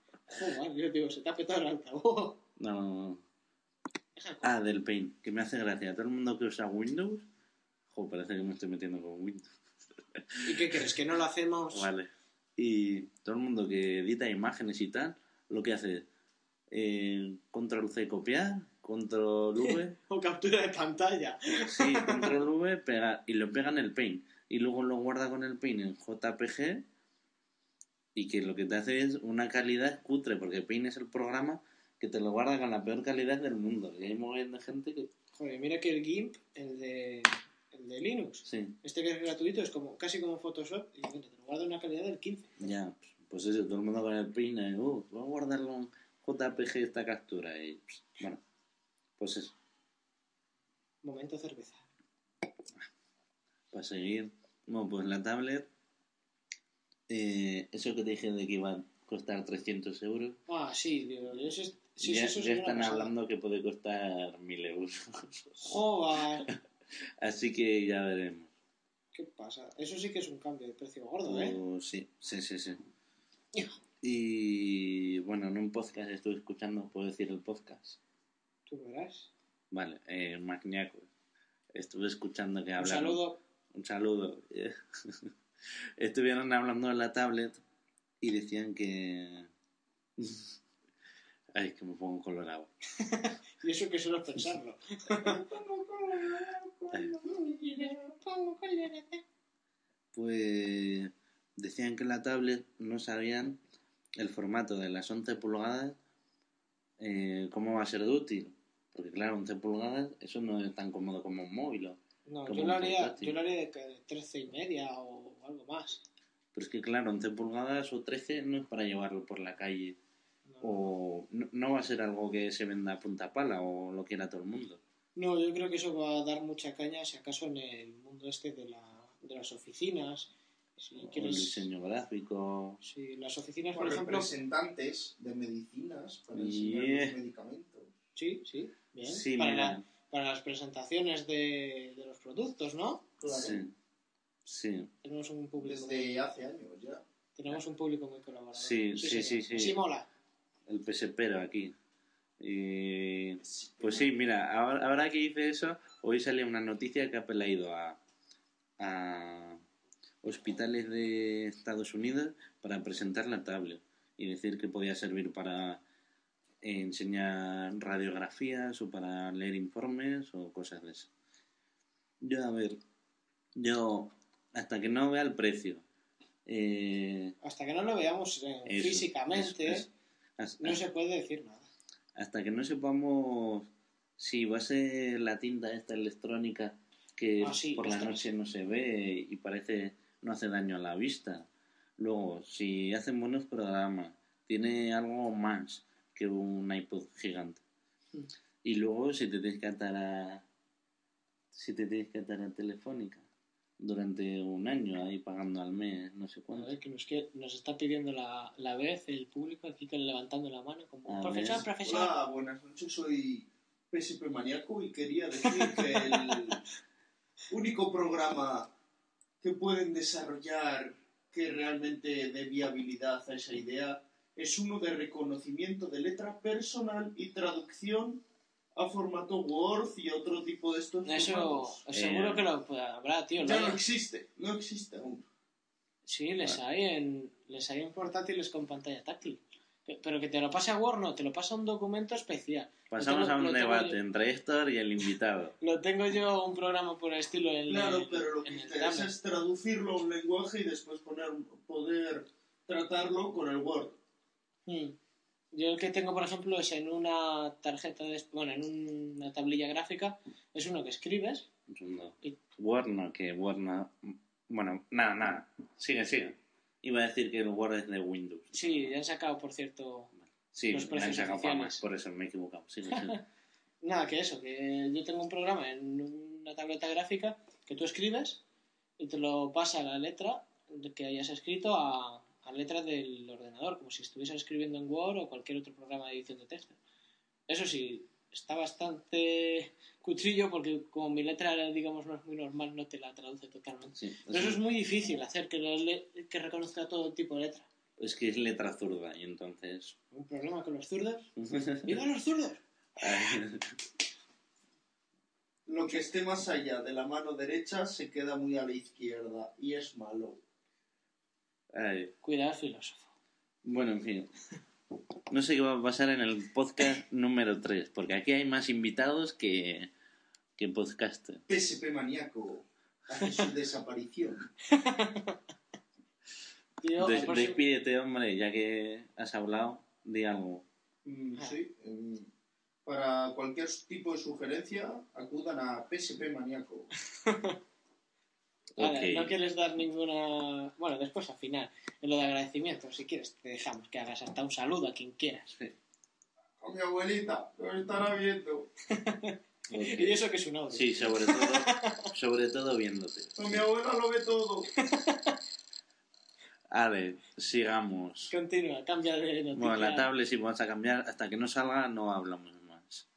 Joder, yo digo, se te ha petado el altavoz. No, no, no. Ah, del Paint, que me hace gracia. Todo el mundo que usa Windows, jo, parece que me estoy metiendo con Windows. ¿Y qué crees? ¿Que no lo hacemos? Vale. Y todo el mundo que edita imágenes y tal, lo que hace eh, control C copiar, control V, O captura de pantalla. sí, control V, pegar, y lo pega en el Paint. Y luego lo guarda con el Paint en JPG, y que lo que te hace es una calidad cutre, porque Paint es el programa que te lo guarda con la peor calidad del mundo. Y hay un montón de gente que. Joder, mira que el GIMP, el de, el de Linux, Sí, este que es gratuito, es como casi como Photoshop y mira, te lo guarda en una calidad del 15. ya, pues eso, todo el mundo con el Paint, eh, uh, voy a guardarlo en JPG esta captura. Y, bueno, pues eso. Momento cerveza. Para seguir, bueno, pues la tablet, eh, eso que te dije de que iba a costar 300 euros, Ah, sí, digo, es, sí, ya, sí, eso ya es están hablando que puede costar 1000 euros. Joder, Así que ya veremos. ¿qué pasa? Eso sí que es un cambio de precio gordo, ¿eh? Oh, sí, sí, sí, sí. Y bueno, en un podcast estuve escuchando, puedo decir el podcast. Tú verás. Vale, eh, Magniaco. Estuve escuchando que Un hablaron. saludo. Un saludo. Estuvieron hablando de la tablet y decían que. Ay, es que me pongo colorado. Y eso que solo es pensarlo. Pues decían que la tablet no sabían el formato de las 11 pulgadas, eh, cómo va a ser de útil. Porque claro, 11 pulgadas, eso no es tan cómodo como un móvil. ¿o? No, yo lo haría, yo lo haría de que 13 y media o algo más. Pero es que claro, 11 pulgadas o 13 no es para llevarlo por la calle. O no, no va a ser algo que se venda a punta pala o lo quiera todo el mundo. No, yo creo que eso va a dar mucha caña, si acaso, en el mundo este de, la, de las oficinas. Si O el quieres... diseño gráfico. Si las oficinas, O por ejemplo... representantes de medicinas para enseñar Yeah. los medicamentos. Sí, sí, bien. Sí, para, la- para las presentaciones de, de los productos, ¿no? Claro. Sí. Sí. Tenemos un público, Desde hace años ya. tenemos un público muy colaborador. Sí, sí, sí, señor. sí. mola. El PSPero aquí. Y Pues sí, mira, ahora, ahora que hice eso, hoy salió una noticia que Apple ha ido a, a hospitales de Estados Unidos para presentar la tablet y decir que podía servir para enseñar radiografías o para leer informes o cosas de eso. Yo, a ver, yo hasta que no vea el precio, eh, Hasta que no lo veamos eh, eso, físicamente. No se puede decir nada. hasta que no sepamos si va a ser la tinta esta electrónica que Ah, sí, por la noche no se ve y parece no hace daño a la vista. Luego, si hacen buenos programas, tiene algo más que un iPod gigante. Mm. Y luego, si te tienes que atar a. Si te tienes que atar a Telefónica durante un año ahí pagando al mes, no sé A cuánto. ver, que nos, que nos está pidiendo la, la vez el público aquí que levantando la mano como A profesor, ver. profesor. Hola, buenas noches, soy PSP Maníaco y quería decir que el único programa que pueden desarrollar que realmente dé viabilidad a esa idea es uno de reconocimiento de letra personal y traducción a formato Word y otro tipo de estos Eso formatos. seguro Eh, que lo pues, habrá, tío. Ya no existe, no existe aún. Sí, les hay en, les hay en portátiles con pantalla táctil. Pe- Pero que te lo pase a Word, no, te lo pasa un documento especial. Pasamos a un debate entre Héctor y el invitado. Lo tengo yo un programa por el estilo en Claro, el, pero lo que interesa es traducirlo a un lenguaje y después poner, poder tratarlo con el Word. Mm. Yo el que tengo, por ejemplo, es en una tarjeta, de, bueno, en una tablilla gráfica, es uno que escribes. Segundo. Y- Word no, que Word no. Bueno, nada, nada. Sigue, sigue. Iba a decir que el Word es de Windows. Sí, ya han sacado, por cierto, Sí, Los han sacado fama, por eso me he equivocado. Sigue, sigue. Nada, que eso, que yo tengo un programa en una tableta gráfica que tú escribes y te lo pasa la letra que hayas escrito a, a letra del ordenador, como si estuvieses escribiendo en Word o cualquier otro programa de edición de texto. Eso sí, está bastante cutrillo porque como mi letra, digamos, no es muy normal, no te la traduce totalmente. Sí, Pero eso es muy difícil hacer que, le- que reconozca todo tipo de letra. es que es letra zurda y entonces... Un problema con los zurdos. ¡Viva los zurdos! Lo que esté más allá de la mano derecha se queda muy a la izquierda y es malo. Ay, Cuidado, filósofo. Bueno, en fin. No sé qué va a pasar en el podcast número 3, porque aquí hay más invitados que, que podcaster. PSP Maníaco hace su desaparición. Tío, Des- el próximo- despídete, hombre, ya que has hablado, di algo. Mm, Ah. sí, em, para cualquier tipo de sugerencia, acudan a PSP Maníaco. No quieres dar ninguna. Bueno, después al final, en lo de agradecimiento, si quieres, te dejamos que hagas hasta un saludo a quien quieras. A mi abuelita, que me estará viendo. Y eso que es un audio. Sí, sobre todo, sobre todo viéndote. A mi abuela lo ve todo. A ver, sigamos. Continúa, cambia de noticia. Bueno, la tablet sí vamos a cambiar. Hasta que no salga no hablamos más.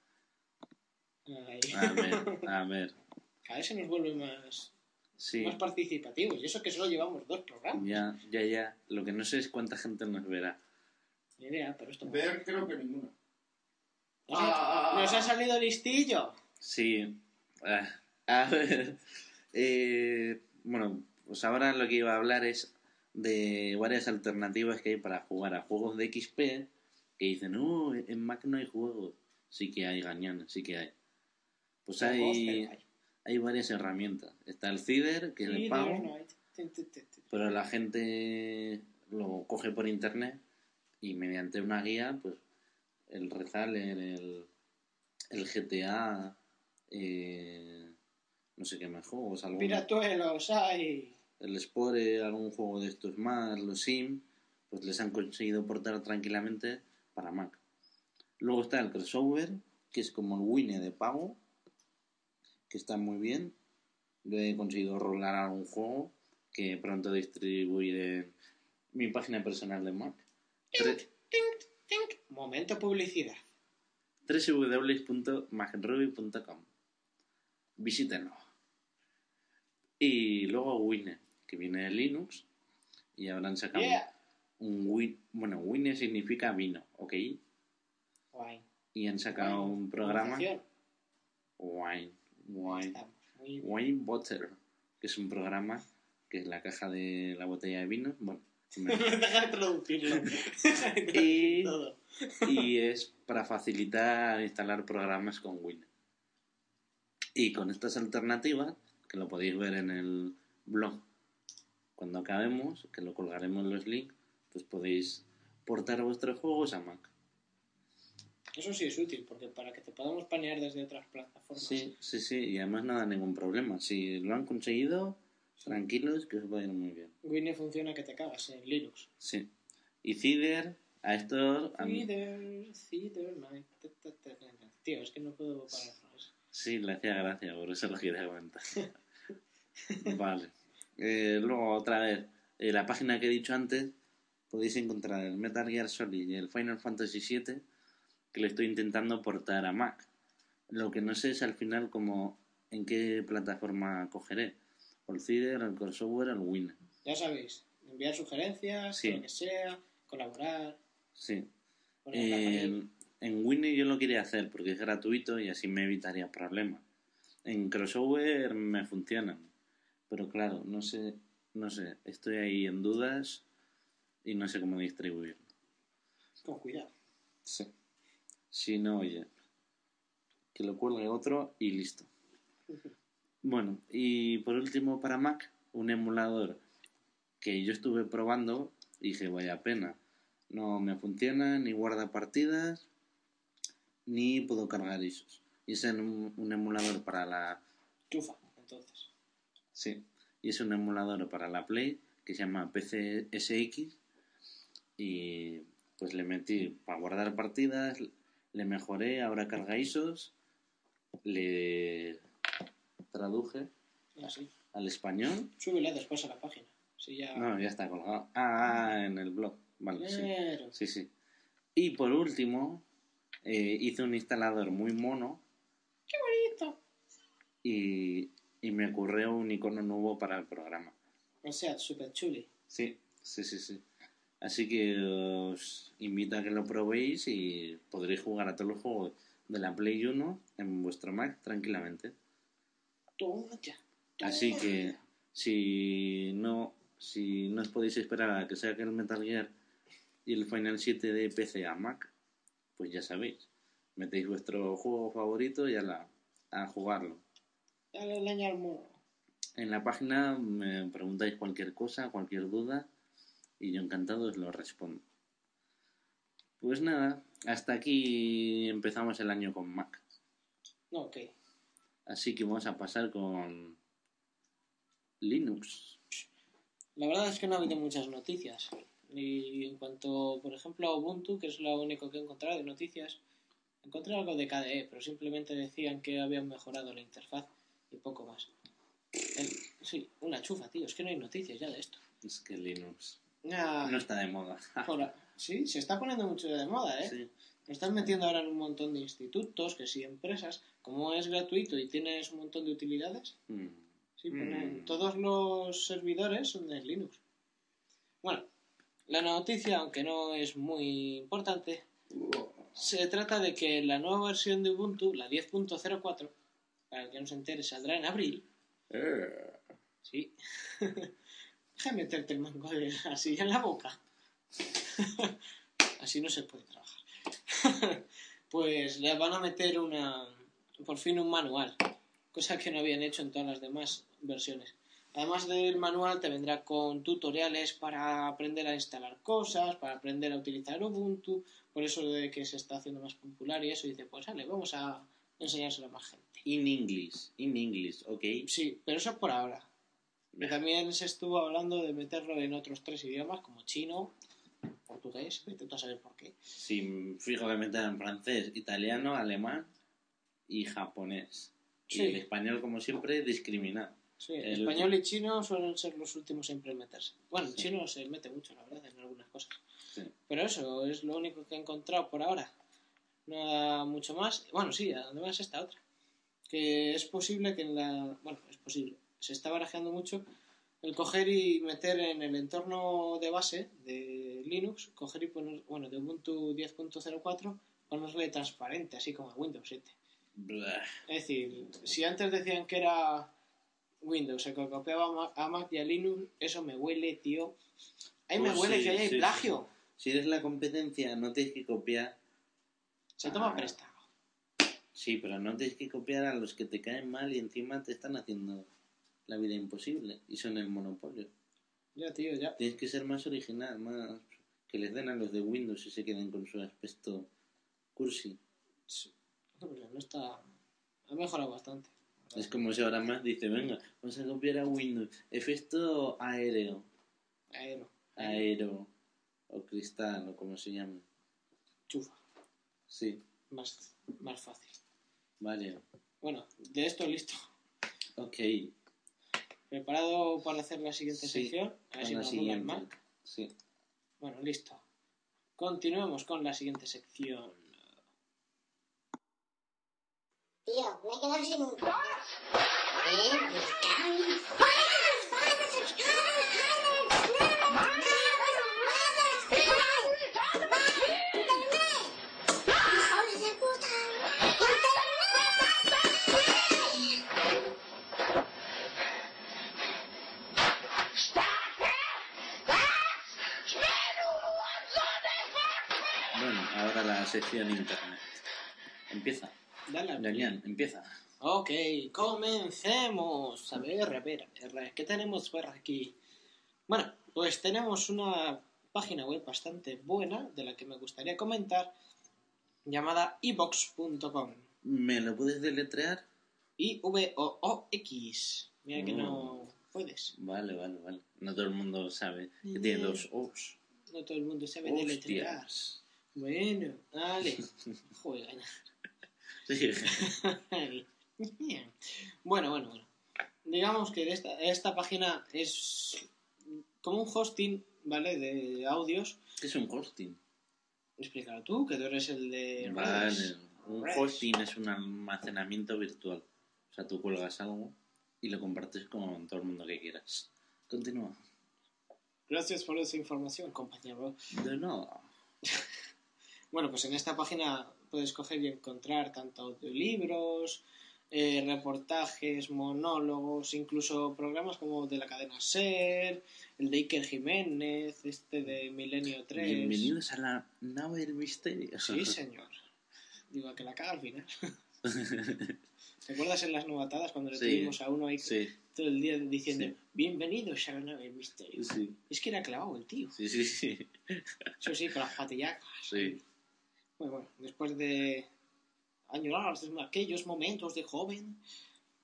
Ay. A ver, a ver. Cada vez se nos vuelve más, Sí, más participativos. Y eso que solo llevamos dos programas. ya, ya, ya. Lo que no sé es cuánta gente nos verá. Ni idea, pero esto. Ver, creo que ninguna. Nos ha, Ah. nos ha salido listillo. Sí. Ah, a ver. Eh, bueno, pues ahora lo que iba a hablar es de varias alternativas que hay para jugar a juegos de XP que dicen, no, en Mac no hay juegos. Sí que hay, gañones, sí que hay. Pues hay, hay. varias herramientas. Está el Cider, que es Sí, pago, pero la gente lo coge por internet y mediante una guía, pues el Rezaler, el, el GTA, eh, no sé qué más juegos, algún, Piratuelos, hay. el Spore, algún juego de estos más, los Sim, pues les han conseguido portar tranquilamente para Mac. Luego está el crossover, que es como el Winnie de pago, que está muy bien. Yo he conseguido rolar algún juego que pronto distribuiré en mi página personal de Mac. Tre- Momento publicidad. www.macruby.com Visítenlo. Y luego Winne, que viene de Linux, y habrán sacado Yeah. un Win. Bueno, Winne significa vino, ¿ok? Y han sacado un programa. Wine. Wine. Wine Butter, que es un programa que es la caja de la botella de vino. Bueno, me- Deja de traducirlo. y, Todo. y es para facilitar instalar programas con Win. Y con estas alternativas, que lo podéis ver en el blog cuando acabemos, que lo colgaremos en los links, pues podéis portar vuestros juegos a Mac. Eso sí es útil, porque para que te podamos panear desde otras plataformas. Sí, sí, sí, y además nada, ningún problema. Si lo han conseguido, tranquilos, que os va a ir muy bien. Winnie funciona que te cagas en Linux. Sí. Y Cider, a esto... a mí- Cider, Cider. Tío, es que no puedo parar. Sí, le hacía gracia, por eso lo quería comentar. vale. Eh, luego, otra vez, eh, la página que he dicho antes, podéis encontrar el Metal Gear Solid y el Final Fantasy VII, que le estoy intentando portar a Mac. Lo que no sé es al final como en qué plataforma cogeré. O el Cider, el crossover, el Win. Ya sabéis, enviar sugerencias, Sí. lo que sea, colaborar. Sí. manita. en Winnie yo lo quería hacer porque es gratuito y así me evitaría problemas. En Crossover me funcionan. Pero claro, no sé no sé, estoy ahí en dudas y no sé cómo distribuir. Con cuidado. Sí. Si no, oye, que lo cuelgue otro y listo. Bueno, y por último para Mac, un emulador que yo estuve probando y dije, vaya pena, no me funciona, ni guarda partidas, ni puedo cargar ISOs. Y es en un, un emulador para la... Chufa, entonces. Sí, y es un emulador para la Play que se llama PCSX y pues le metí para guardar partidas, le mejoré, ahora carga ISOs, le traduje así. al español. Súbele después a la página. Si ya. No, ya está colgado. Ah, en el blog. Vale, sí. Sí, sí. Y por último, eh, hice un instalador muy mono ¡Qué bonito! y, y me ocurrió un icono nuevo para el programa. O sea, súper chuli. Sí, sí, sí, sí. Así que os invito a que lo probéis y podréis jugar a todos los juegos de la Play 1 en vuestro Mac tranquilamente. Toma ya. Así que si no, si no os podéis esperar a que saque el Metal Gear y el Final 7 de PC a Mac, pues ya sabéis. Metéis vuestro juego favorito y a, la, a jugarlo. Dale leña al mono. En la página me preguntáis cualquier cosa, cualquier duda y yo encantado os lo respondo. Pues nada, hasta aquí empezamos el año con Mac. No, ok. Así que vamos a pasar con Linux. La verdad es que no ha habido muchas noticias. Y en cuanto, por ejemplo, a Ubuntu, que es lo único que he encontrado de noticias, encontré algo de KDE, pero simplemente decían que habían mejorado la interfaz y poco más. El- sí, una chufa, tío. Es que no hay noticias ya de esto. Es que Linux Ah, no está de moda. por sí, se está poniendo mucho de moda, ¿eh? Sí. Lo están metiendo ahora en un montón de institutos, que sí, empresas. Como es gratuito y tienes un montón de utilidades, Mm. Sí, ponen- Mm. todos los servidores son de Linux. Bueno, la noticia, aunque no es muy importante, se trata de que la nueva versión de Ubuntu, la 10.04, para el que no se entere, saldrá en abril. Eh. Sí. Deja de meterte el mango de silla en la boca. Así no se puede trabajar. pues le van a meter una, por fin un manual, cosa que no habían hecho en todas las demás versiones. Además del manual te vendrá con tutoriales para aprender a instalar cosas, para aprender a utilizar Ubuntu, por eso de que se está haciendo más popular y eso, y dice, pues vale, vamos a enseñárselo a más gente. In English, in English, ok. Sí, pero eso es por ahora. Y también se estuvo hablando de meterlo en otros tres idiomas, como chino, portugués, a saber por qué. Sí, fijo que meter en francés, italiano, alemán y japonés. Y Sí. el español, como siempre, discriminado. Sí, El- español y chino suelen ser los últimos siempre en meterse. Bueno, el Sí. chino se mete mucho, la verdad, en algunas cosas. Sí. Pero eso es lo único que he encontrado por ahora. Nada mucho más. Bueno, sí, además esta otra. Que es posible que en la... Bueno, es posible. Se está barajeando mucho el coger y meter en el entorno de base de Linux, coger y poner, bueno, de Ubuntu 10.04, ponerle transparente, así como a Windows 7. Blah. Es decir, si antes decían que era Windows, se copiaba a Mac- y a Linux, eso me huele, tío. Ahí me huele sí, que ahí hay sí, plagio. Si eres la competencia, no tienes que copiar. Se toma Ah. prestado. Sí, pero no tienes que copiar a los que te caen mal y encima te están haciendo la vida imposible. Y son el monopolio. Ya, tío, ya. Tienes que ser más original, más. Que les den a los de Windows y se queden con su aspecto cursi. Hombre, no está... Ha mejorado bastante. Es como si ahora más dice, venga, vamos a copiar a Windows. Efecto aéreo, Aero. aero, o cristal, o como se llame. Chufa. Sí, Más, más fácil. vale. Bueno, de esto listo. Ok, ¿Preparado para hacer la siguiente Sí, sección? A ver si nos el. Mac. Sí. Bueno, listo. Continuemos con la siguiente sección. Tío, me he quedado sin un... ¿Eh? Sección internet. Empieza. Dale al Gañán, empieza. Ok, comencemos. A ver, a ver, a ver, ¿qué tenemos por aquí? Bueno, pues tenemos una página web bastante buena de la que me gustaría comentar llamada ibox.com. ¿Me lo puedes deletrear? I-V-O-O-X. Mira que no puedes. Vale, vale, vale. No todo el mundo sabe que tiene dos O's. No todo el mundo sabe deletrear. Bueno, dale. Joder. Sí. bueno, bueno, bueno. Digamos que esta, esta página es como un hosting, ¿vale? De audios. ¿Qué es un hosting? Explícalo tú, que tú eres el de... Vale. redes. Un Redes. hosting es un almacenamiento virtual. O sea, tú cuelgas algo y lo compartes con todo el mundo que quieras. Continúa. Gracias por esa información, compañero. De nada. Bueno, pues en esta página puedes coger y encontrar tanto libros, eh, reportajes, monólogos, incluso programas como de la cadena SER, el de Iker Jiménez, este de Milenio 3. Bienvenidos a la nave del misterio. Sí, señor. Digo, que la caga al final. ¿Te acuerdas en las novatadas cuando le Sí. tuvimos a uno ahí Sí, todo el día diciendo Sí. bienvenidos a la nave del misterio? Es que era clavado el tío. sí, sí, sí. Eso sí, con las patillacas. Sí. Bueno, bueno, después de añorar aquellos momentos de joven,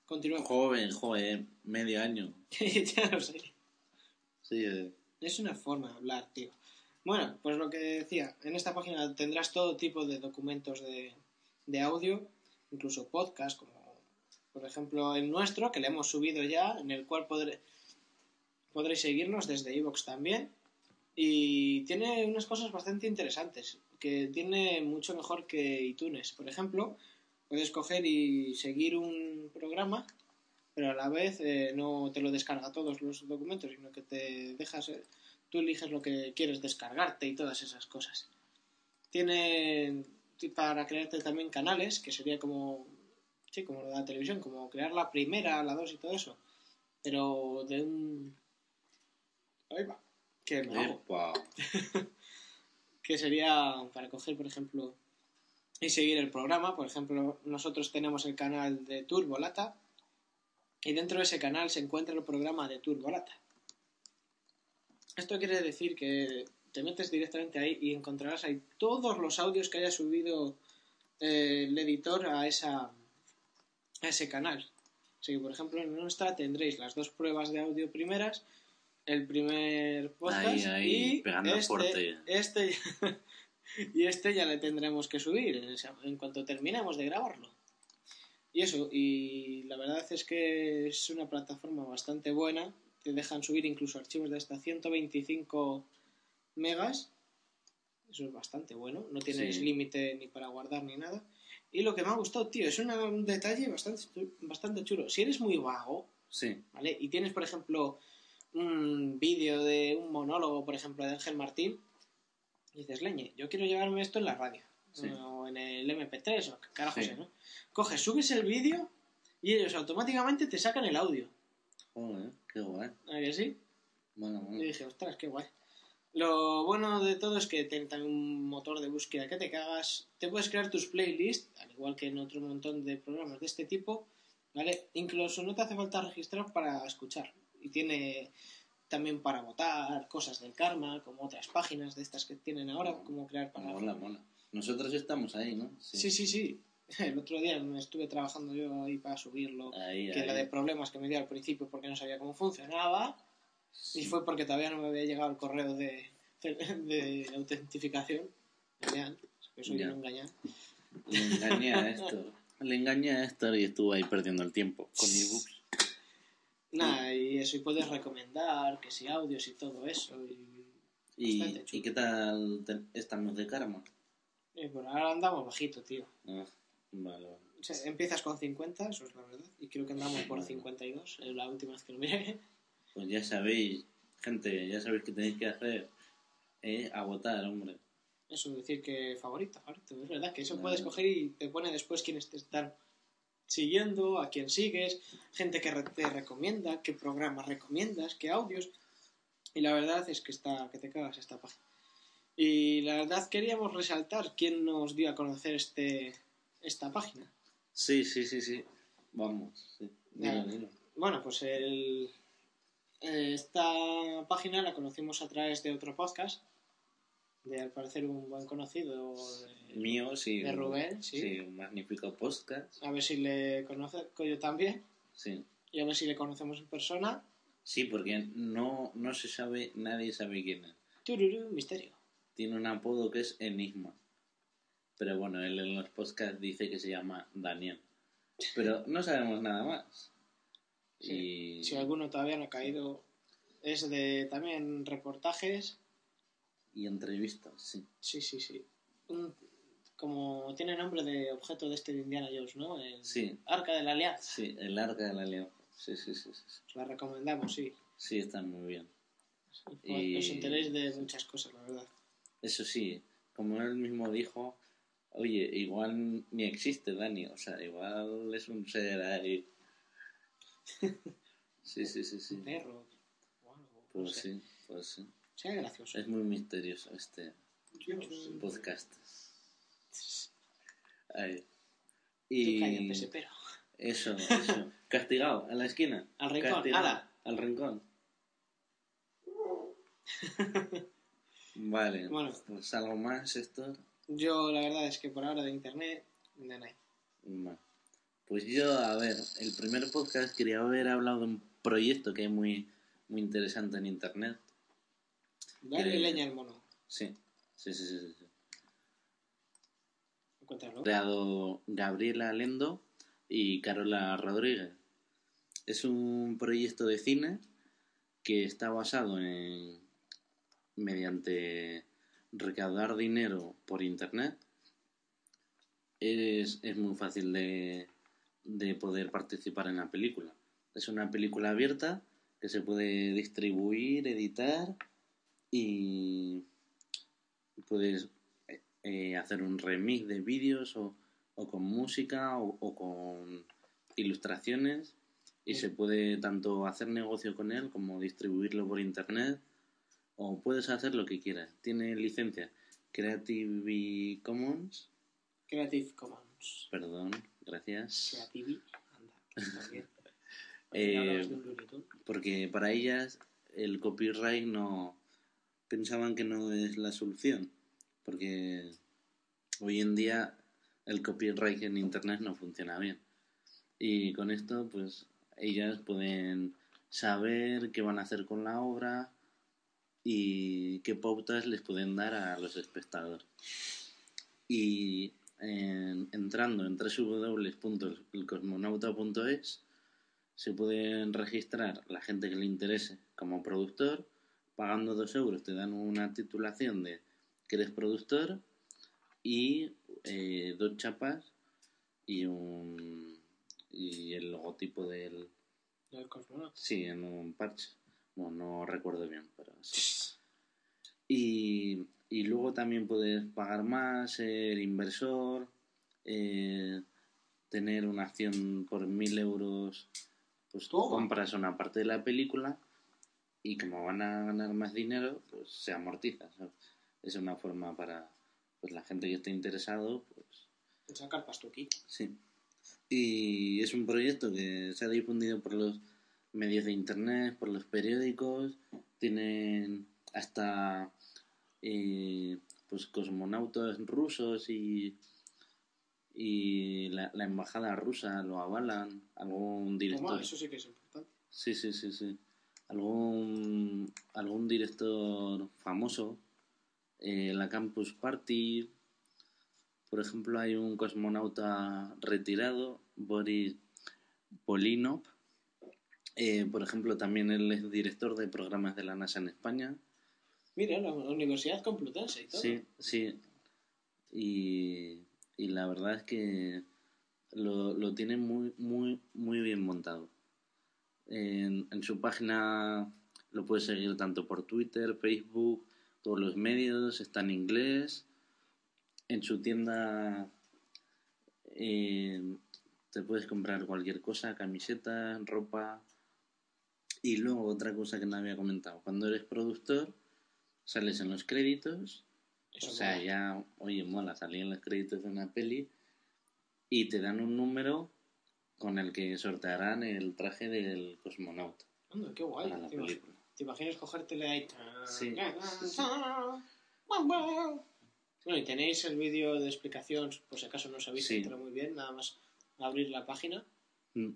continuamos. Joven, joven, medio año. ya lo sé. Sí, eh, Es una forma de hablar, tío. Bueno, pues lo que decía, en esta página tendrás todo tipo de documentos de, de audio, incluso podcast, como por ejemplo el nuestro, que le hemos subido ya, en el cual podré, podréis seguirnos desde iVoox también. Y tiene unas cosas bastante interesantes, que tiene mucho mejor que iTunes. Por ejemplo, puedes coger y seguir un programa, pero a la vez eh, no te lo descarga todos los documentos, sino que te dejas, eh, tú eliges lo que quieres descargarte y todas esas cosas. Tiene ti- para crearte también canales, que sería como, sí, como lo de la televisión, como crear la primera, la dos y todo eso, pero de un... Ahí va. Que me. que sería para coger, por ejemplo, y seguir el programa. Por ejemplo, nosotros tenemos el canal de Turbolata y dentro de ese canal se encuentra el programa de Turbolata. Esto quiere decir que te metes directamente ahí y encontrarás ahí todos los audios que haya subido eh, el editor a, esa, a ese canal. Así que, por ejemplo, en nuestra tendréis las dos pruebas de audio primeras, el primer podcast Ahí, ahí, y pegando este, fuerte. este y este ya le tendremos que subir en, cuanto terminemos de grabarlo. Y eso, y la verdad es que es una plataforma bastante buena. Te dejan subir incluso archivos de hasta 125 megas. Eso es bastante bueno. No tienes Sí. límite ni para guardar ni nada. Y lo que me ha gustado, tío, es una- un detalle bastante, bastante chulo. Si eres muy vago, Sí, ¿vale? Y tienes, por ejemplo, un vídeo de un monólogo, por ejemplo, de Ángel Martín, y dices, leñe, yo quiero llevarme esto en la radio, Sí. o en el MP3, o carajo Sí. sé, ¿no? Coges, subes el vídeo y ellos automáticamente te sacan el audio. joder, qué guay. ¿A que sí? Bueno, Y bueno. dije, ostras, qué guay. Lo bueno de todo es que tiene también un motor de búsqueda que te cagas. Te puedes crear tus playlists, al igual que en otro montón de programas de este tipo, ¿vale? Incluso no te hace falta registrar para escuchar. Y tiene también para votar, cosas del karma, como otras páginas de estas que tienen ahora, como crear para... Mola, mola. Nosotros estamos ahí, ¿no? Sí, sí, sí. El otro día me estuve trabajando yo ahí para subirlo. Ahí, Que ahí. la de problemas que me dio al principio porque no sabía cómo funcionaba. Y fue porque todavía no me había llegado el correo de, de autentificación. Engañan, que soy Ya. un engañán. Le engañé a esto. Le engañé a esto y estuvo ahí perdiendo el tiempo con ebooks. Nada, y eso, y puedes recomendar que si audios y todo eso. Y, ¿Y. ¿y qué tal te- estamos de karma? y por ahora andamos bajito, tío. Ah, vale, vale. O sea, empiezas con 50, eso es la verdad. Y creo que andamos por 52, es la última vez que lo miré. Pues ya sabéis, gente, ya sabéis qué tenéis que hacer. Eh, a votar, hombre. Eso decir que favorito, favorito. Es verdad que eso puedes coger y te pone después quiénes te están siguiendo, a quién sigues, gente que te recomienda, qué programas recomiendas, qué audios. Y la verdad es que está que te cagas esta página. Y la verdad queríamos resaltar quién nos dio a conocer este esta página. Sí, sí, sí, sí. Vamos. Sí. Bueno, pues el, eh, esta página la conocimos a través de otro podcast, de al parecer un buen conocido. de- Mío, sí. De Rubén, sí. un magnífico podcast. a ver si le conozco yo también Sí. y a ver si le conocemos en persona. Sí, porque no, no se sabe, nadie sabe quién es. Tururú, misterio. Tiene un apodo que es Enigma. Pero bueno, él en los podcasts dice que se llama Daniel. Pero no sabemos nada más. Sí. Y, Si alguno todavía no ha caído, es de también reportajes. Y entrevistas, sí. Sí, sí, sí. Un- como tiene nombre de objeto de este de Indiana Jones, ¿no? El Sí, Arca de la Alianza. sí, el arca de la alianza. Sí, sí, sí, sí. sí. Os la recomendamos, sí. Sí, está muy bien. Y... Os Y- enteréis de muchas cosas, la verdad. Eso sí, como él mismo dijo, oye, igual ni existe Dani, o sea, igual es un ser ahí. Sí, sí, sí, sí. Un perro no Pues sé. sí, pues sí. Gracioso. Es muy misterioso este Yo podcast. Tú Y cállate, ese pero. eso, eso. Castigado, a la esquina. Al rincón, Castigado, ala. Al rincón. Vale, Bueno. pues algo más, Héctor. Yo, la verdad es que por ahora de internet, de nada. Vale. Pues yo, a ver, el primer podcast quería haber hablado de un proyecto que es muy, muy interesante en internet. Dale leña al mono. Sí, sí, sí, sí. sí. Creado Gabriela Lendo y Carola Rodríguez. Es un proyecto de cine que está basado en mediante recaudar dinero por internet. Es, es muy fácil de, de poder participar en la película. Es una película abierta que se puede distribuir, editar y puedes eh, hacer un remix de vídeos o, o con música o, o con ilustraciones y Sí. se puede tanto hacer negocio con él como distribuirlo por internet o puedes hacer lo que quieras. Tiene licencia Creative Commons, Creative Commons. perdón, gracias. Creative, anda, bien. Eh, porque para ellas el copyright no pensaban que no es la solución porque hoy en día el copyright en internet no funciona bien y con esto pues ellas pueden saber qué van a hacer con la obra y qué pautas les pueden dar a los espectadores y en- entrando en www.elcosmonauta.es se pueden registrar la gente que le interese como productor. Pagando dos euros te dan una titulación de que eres productor y eh, dos chapas y un y el logotipo del Del cosmonauta. sí en un parche. Bueno, no recuerdo bien, pero sí. Y, y luego también puedes pagar más, ser inversor, eh, tener una acción por mil euros, pues Toma. compras una parte de la película y como van a ganar más dinero, pues se amortiza. ¿sabes? Es una forma para pues la gente que esté interesado, pues Sacar pastuquito. Sí. Y es un proyecto que se ha difundido por los medios de internet, por los periódicos. Tienen hasta eh, pues cosmonautas rusos y, y la, la embajada rusa lo avalan. Algún director. Toma, eso sí que es importante. Sí, sí, sí, sí. Algún, algún director famoso. eh, la Campus Party. Por ejemplo, hay un cosmonauta retirado, Boris Polinov. Eh, por ejemplo, también él es director de programas de la NASA en España. Mira, la Universidad Complutense y todo. Sí, sí. Y, y la verdad es que lo, lo tiene muy, muy, muy bien montado. En, en su página lo puedes seguir tanto por Twitter, Facebook, todos los medios, está en inglés. En su tienda eh, te puedes comprar cualquier cosa, camiseta, ropa. Y luego otra cosa que no había comentado, cuando eres productor, sales en los créditos Eso o sea, mola. ya, oye, mola, salir en los créditos de una peli y te dan un número con el que sortearán el traje del cosmonauta qué guay. para la ¿Te, imag- película. te imaginas cogértele ahí? Sí, sí, sí. Bueno, y tenéis el vídeo de explicación, por si acaso no sabéis Sí. entrar muy bien, nada más abrir la página. Mm.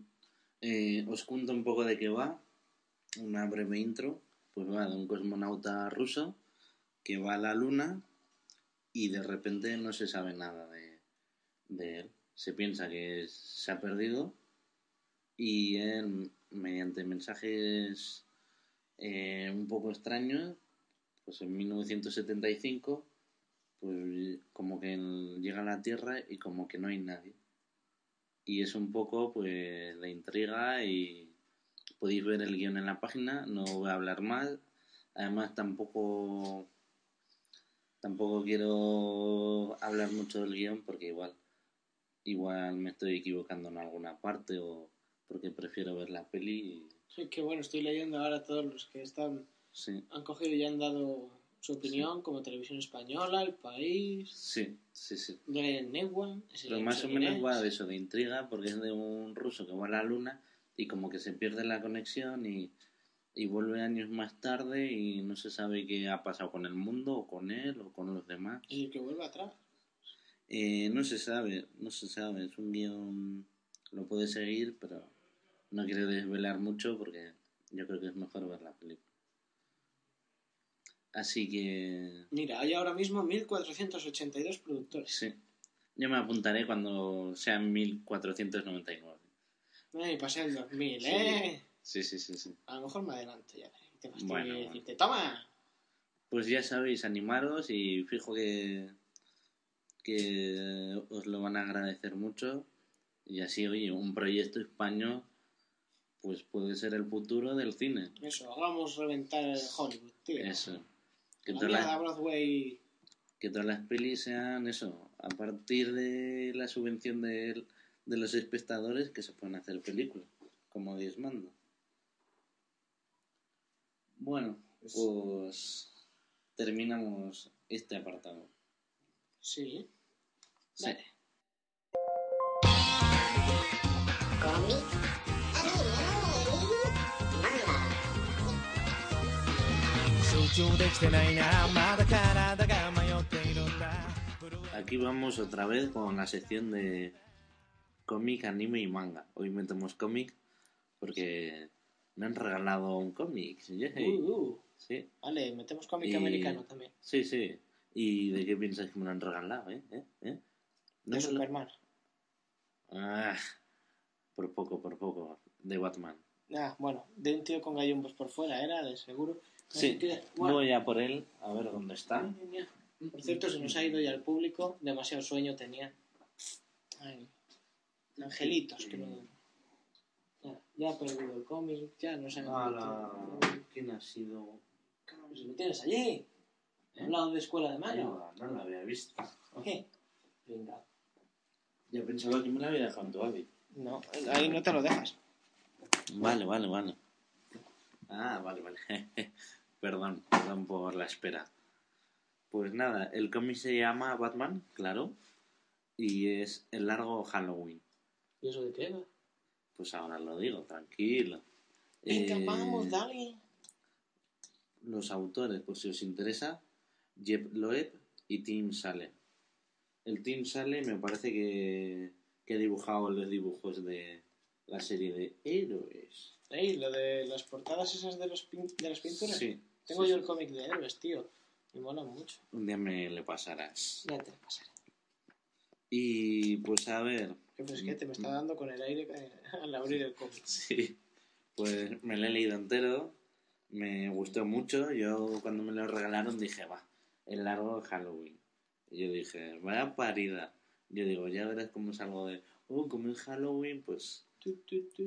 Eh, os cuento un poco de qué va, una breve intro. Pues va de un cosmonauta ruso que va a la luna y de repente no se sabe nada de, de él. Se piensa que se ha perdido y él, mediante mensajes eh, un poco extraños, pues en 1975, pues como que llega a la Tierra y como que no hay nadie. Y es un poco pues de intriga y podéis ver el guion en la página, no voy a hablar más, además tampoco tampoco quiero hablar mucho del guion porque igual igual me estoy equivocando en alguna parte o porque prefiero ver la peli Sí, qué bueno, estoy leyendo ahora todos los que están sí, han cogido y han dado su opinión, como Televisión Española, El País, sí, sí, sí. de Newan. Pero más o menos va de eso, de intriga, porque es de un ruso que va a la luna y como que se pierde la conexión y, y vuelve años más tarde y no se sabe qué ha pasado con el mundo o con él o con los demás. Y que vuelve atrás. Eh, no se sabe, no se sabe, es un guion, lo puedes seguir, pero no quiero desvelar mucho porque yo creo que es mejor ver la película. Así que Mira, hay ahora mismo 1482 productores. sí, yo me apuntaré cuando sean 1499. Ay, pasé el 2000, Sí. ¿eh? Sí, sí, sí, sí. A lo mejor me adelanto ya. Y te fastidio bueno. decirte, ¡toma! Pues ya sabéis, animaros y fijo que, que os lo van a agradecer mucho. Y así, oye, un proyecto español pues puede ser el futuro del cine. Eso, hagamos reventar Hollywood, tío. Eso. Que La todas, mierda, las, Broadway. que todas las pelis sean eso, a partir de la subvención de, de los espectadores que se pueden hacer películas, como Dios manda. Bueno, pues terminamos este apartado. Sí. Aquí vamos otra vez con la sección de cómic, anime y manga. Hoy metemos cómic porque me han regalado un cómic. Sí. Uh, uh. Vale, metemos cómic americano también. Sí, sí. ¿Y de qué piensas que me lo han regalado? ¿Eh? ¿Eh? ¿Eh? Lo- Superman. Ah, por poco, por poco. De Batman. Ah, bueno, de un tío con gallumbos por fuera, era, de seguro. Sí, bueno, voy a por él a ver dónde está. Por cierto, se nos ha ido ya el público, demasiado sueño tenía. Ay, angelitos, que no. Ya, ya ha perdido el cómic, ya no saben. ¿Quién ha sido? Si lo tienes allí, al lado de escuela de Ay, mano. no, no la había visto. ¿Qué? Venga. Yo pensaba que me la había dejado en tu hábito. No, ahí no te lo dejas. Vale, vale, vale. Ah, vale, vale. perdón, perdón por la espera. Pues nada, el cómic se llama Batman, claro, y es el largo Halloween. ¿Y eso de qué va? Pues ahora lo digo, tranquilo. Venga, Eh, vamos, dale. Los autores, por si os interesa, Jeb Loeb y Tim Sale. El Tim Sale me parece que, que ha dibujado los dibujos de la serie de héroes. Ey, lo de las portadas esas de, los pin- de las pinturas. Sí. Tengo sí, yo sí. el cómic de héroes, tío. Me mola mucho. Un día me le pasarás. Ya te lo pasaré. Y pues a ver, Qué fresquete me está dando con el aire eh, al abrir el cómic. sí, pues me lo he leído entero, me gustó mucho, yo cuando me lo regalaron dije, va, el largo de Halloween. Y yo dije, vaya parida. Yo digo, ya verás cómo es algo de, oh, como es Halloween, pues...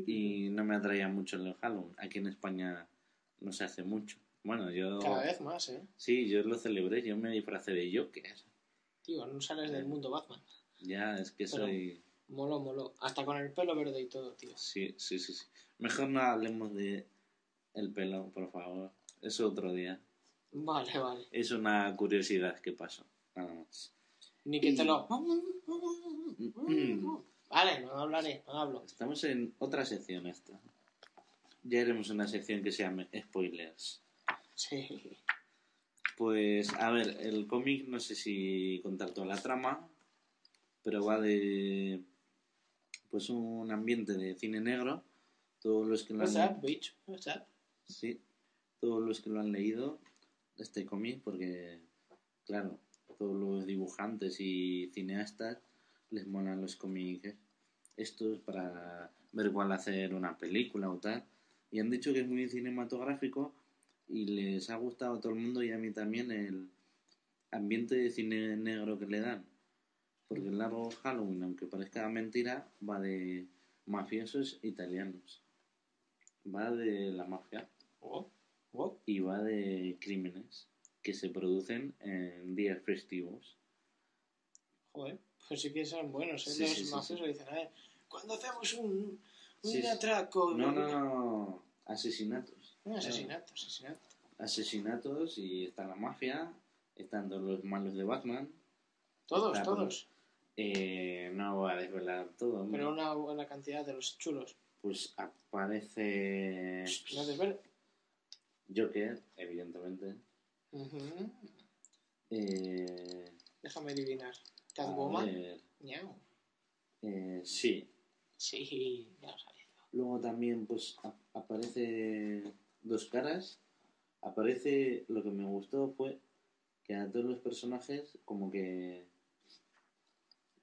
Y no me atraía mucho el Halloween. Aquí en España no se hace mucho. Bueno, yo... Cada vez más, ¿eh? Sí, yo lo celebré, yo me disfracé de Joker. Tío, no sales del mundo Batman. Ya, es que Pero- soy... Moló, moló. Hasta con el pelo verde y todo, tío. Sí, sí, sí, sí. Mejor no hablemos de el pelo, por favor. Es otro día. Vale, vale. Es una curiosidad que pasó. Nada más. Ni que te lo... Vale, no hablaré, no hablo. Estamos en otra sección esta. Ya haremos una sección que se llame spoilers. Sí. Pues, a ver, el cómic no sé si contar toda la trama, pero va de pues un ambiente de cine negro. Todos los que lo What's han up, bitch? What's up? sí, todos los que lo han leído este cómic, porque claro, todos los dibujantes y cineastas les molan los cómics estos para ver cuál hacer una película o tal. Y han dicho que es muy cinematográfico y les ha gustado a todo el mundo y a mí también el ambiente de cine negro que le dan. Porque el largo Halloween, aunque parezca mentira, va de mafiosos italianos. Va de la mafia Oh, oh. y va de crímenes que se producen en días festivos. Joder, pues sí que son buenos, ¿eh? Sí, Los sí, sí, mafiosos dicen, a ver, cuando hacemos un, un Sí, sí. atraco... No, no, no, asesinatos. Un asesinato, asesinato. Asesinatos y está la mafia, están todos los malos de Batman. Todos, Está todos. Eh, no voy a desvelar todo. hombre. Pero una buena cantidad de los chulos. Pues aparece No. Joker, evidentemente. Eh, Déjame adivinar. Catwoman. eh, sí, Sí, ya lo sabía. Luego también pues aparece dos caras. Aparece lo que me gustó fue que a todos los personajes como que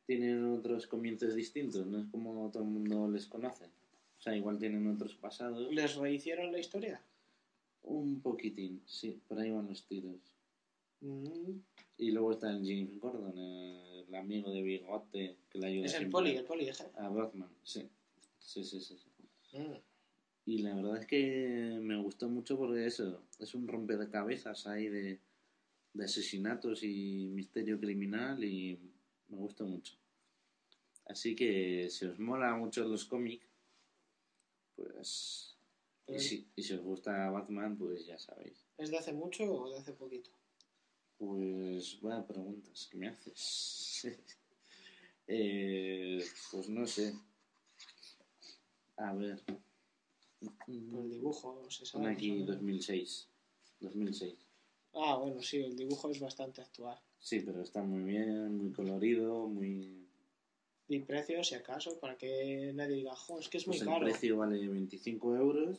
tienen otros comienzos distintos, no es como todo el mundo les conoce. O sea, igual tienen otros pasados. ¿Les rehicieron la historia? Un poquitín, sí, por ahí van los tiros. Mm. Y luego está el James Gordon, el amigo de Bigote que le ayuda Es el poli, el poli. ¿eh? a Batman, sí. Sí, sí, sí. sí. Mm. Y la verdad es que me gustó mucho porque eso, es un rompecabezas ahí de, de asesinatos y misterio criminal y me gustó mucho. Así que si os mola mucho los cómics, pues... Y Pero- si, y si os gusta Batman, pues ya sabéis. ¿Es de hace mucho o de hace poquito? Pues vaya preguntas que me haces. Eh, pues no sé. A ver. Por el dibujo, se sabe. Aquí más o menos. 2006. 2006. Ah, bueno, sí, el dibujo es bastante actual. Sí, pero está muy bien, muy colorido, muy... Di precio, si acaso, para que nadie diga, jo, es que es muy Pues el caro. precio vale 25 euros,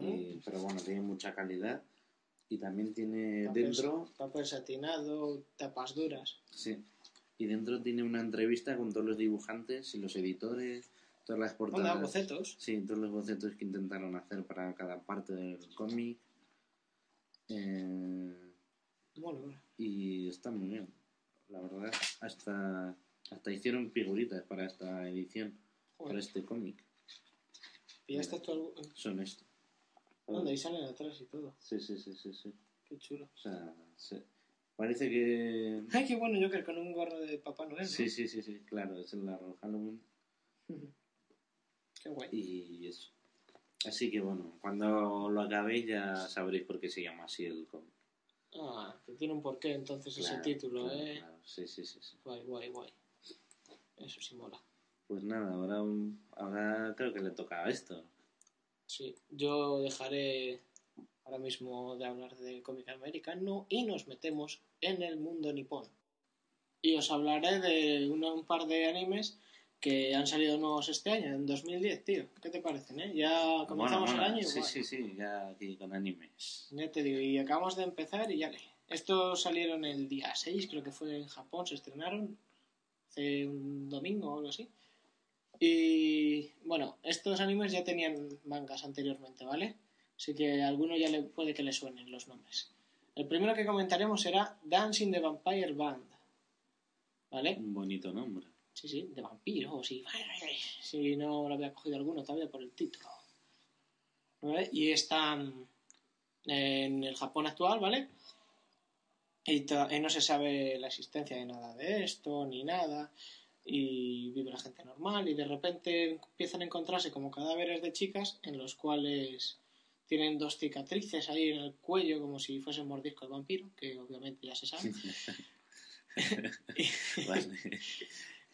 Y- pero bueno, tiene mucha calidad. Y también tiene dentro... Papel satinado, tapas duras. Sí. Y dentro tiene una entrevista con todos los dibujantes y los editores, todas las portadas. bocetos. Sí, todos los bocetos que intentaron hacer para cada parte del cómic. Eh, Bueno, y está muy bien, la verdad. Hasta, hasta hicieron figuritas para esta edición, para este cómic. pillaste tú algo. Son esto. ¿Dónde? Ahí salen atrás y todo. Sí, sí, sí, sí, sí. Qué chulo. O sea, se- parece que... Ay, qué bueno Joker con un gorro de Papá Noel, ¿no? Sí, sí, sí, sí, claro, es el largo Halloween Qué guay. y eso. Así que bueno, cuando lo acabéis ya sabréis por qué se llama así el cómic. Ah, que tiene un porqué entonces Claro, ese título, claro, ¿eh? claro. Sí, sí, sí, sí. Guay, guay, guay. Eso sí mola. Pues nada, ahora, ahora creo que le toca a esto. Sí, yo dejaré ahora mismo de hablar del cómic americano y nos metemos en el mundo nipón. Y os hablaré de una- un par de animes que han salido nuevos este año, en 2010, tío. ¿Qué te parecen, eh? Ya comenzamos Bueno, bueno, el año. Sí, guay. sí, sí, ya aquí con animes. Ya te digo, y acabamos de empezar y ya que. Estos salieron el día 6, creo que fue en Japón, se estrenaron hace un domingo o algo así. Y bueno, estos animes ya tenían mangas anteriormente, ¿vale? Así que a alguno ya le puede que le suenen los nombres. El primero que comentaremos será Dancing the Vampire Band. ¿Vale? Un bonito nombre. Sí, sí, de vampiros y... Si no lo había cogido alguno todavía por el título. ¿Vale? Y están en el Japón actual, ¿vale? Y no se sabe la existencia de nada de esto, ni nada. Y vive la gente normal y de repente empiezan a encontrarse como cadáveres de chicas en los cuales tienen dos cicatrices ahí en el cuello como si fuesen mordisco de vampiro, que obviamente ya se sabe. Vale.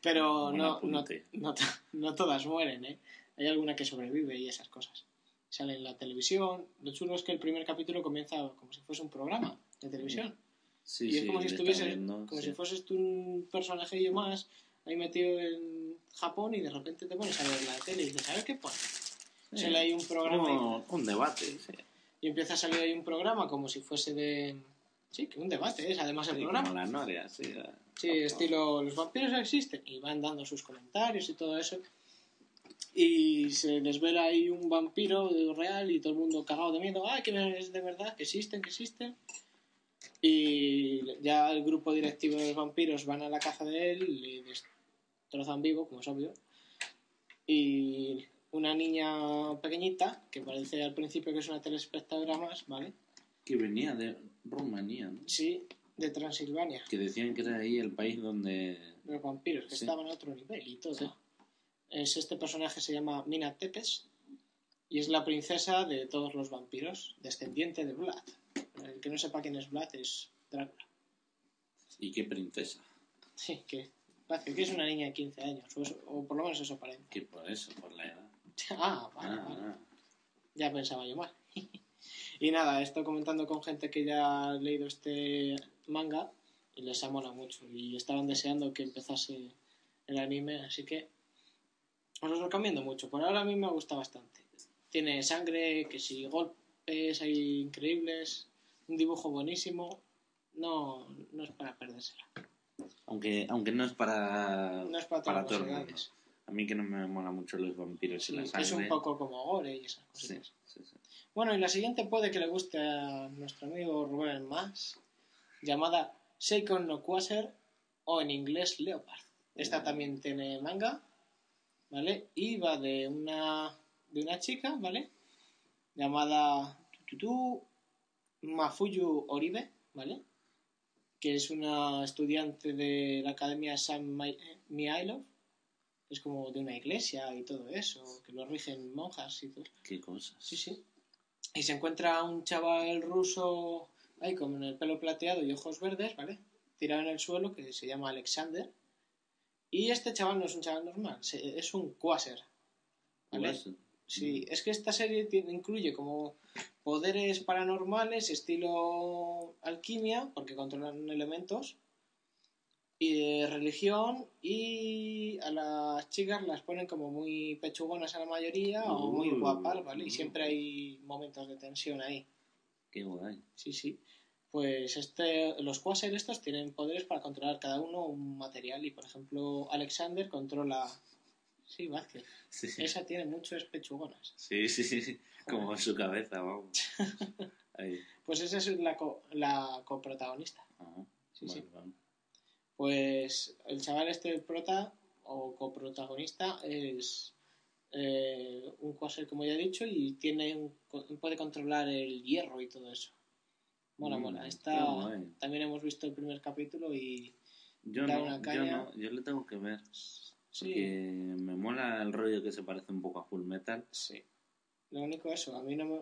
Pero no, no, no, no todas mueren, ¿eh? Hay alguna que sobrevive y esas cosas. Sale en la televisión. Lo chulo es que el primer capítulo comienza como si fuese un programa de televisión. Sí, y es sí, como si estuvieses, como sí. si fueses tú un personajillo más ahí metido en Japón y de repente te pones a ver la tele y dices, ¿sabes qué pone? Sí. Sale ahí un programa y- Como un debate, sí. y empieza a salir ahí un programa como si fuese de... Sí, que un debate es además el Sí, programa. como la Noria, sí. Sí, estilo, los vampiros existen. Y van dando sus comentarios y todo eso. Y se les ve ahí un vampiro real y todo el mundo cagado de miedo. ¡Ay, que es de verdad! Que existen, que existen. Y ya el grupo directivo de los vampiros van a la caza de él, le destrozan vivo, como es obvio. Y una niña pequeñita, que parece al principio que es una telespectadora más, ¿vale? Que venía de Rumanía, ¿no? Sí, de Transilvania. Que decían que era ahí el país donde... los vampiros, que Sí. estaban a otro nivel y todo. Sí. Es este personaje se llama Mina Tepes y es la princesa de todos los vampiros, descendiente de Vlad. El que no sepa quién es Vlad es Drácula. ¿Y qué princesa? Sí, que que es una niña de 15 años, o, eso- o por lo menos eso parece. Que por eso, por la edad. Ah, vale, Ah, vale. ah. Ya pensaba yo mal. y nada, estoy comentando con gente que ya ha leído este manga y les ha molado mucho. Y estaban deseando que empezase el anime, así que os lo recomiendo mucho. Por ahora a mí me gusta bastante. Tiene sangre, que si golpes hay increíbles, un dibujo buenísimo. No, no es para perdérsela. Aunque, aunque no es para, No es para todo el mundo. A mí que no me mola mucho los vampiros Sí, y la es sangre. un poco como gore y esas cosas. sí, sí. Bueno, y la siguiente puede que le guste a nuestro amigo Rubén más, llamada Seikon no Quasar o en inglés Leopard. Esta también tiene manga, ¿vale? Y va de una, de una chica, ¿vale? Llamada Mafuyu Oribe, ¿vale? Que es una estudiante de la Academia San Mi- Mihailov, es como de una iglesia y todo eso, que lo rigen monjas y todo. Qué cosas. Sí, sí. Y se encuentra un chaval ruso ahí con el pelo plateado y ojos verdes, ¿vale? Tirado en el suelo que se llama Alexander. Y este chaval no es un chaval normal, es un quasar. ¿Vale? Sí, es que esta serie tiene- incluye como poderes paranormales, estilo alquimia, porque controlan elementos, y de religión, y a las chicas las ponen como muy pechugonas a la mayoría o muy Uh. guapas, ¿vale? Y siempre hay momentos de tensión ahí. Qué guay. Sí, sí. Pues este, los quasar estos tienen poderes para controlar cada uno un material, y por ejemplo, Alexander controla. Sí, Vázquez. Sí, Esa tiene muchos pechugonas. sí, sí, sí. Como en su cabeza, vamos. Ahí. Pues esa es la, co- la coprotagonista. Ajá. Sí, sí. Pues el chaval este, prota o coprotagonista, es eh, un quasar, como ya he dicho, y tiene un- puede controlar el hierro y todo eso. Mola, Mm, mola. guay. también hemos visto el primer capítulo y Yo Da no, una yo caña. no, yo le tengo que ver. Sí, Porque me mola el rollo que se parece un poco a Full Metal. sí. Lo único eso, a mí no me,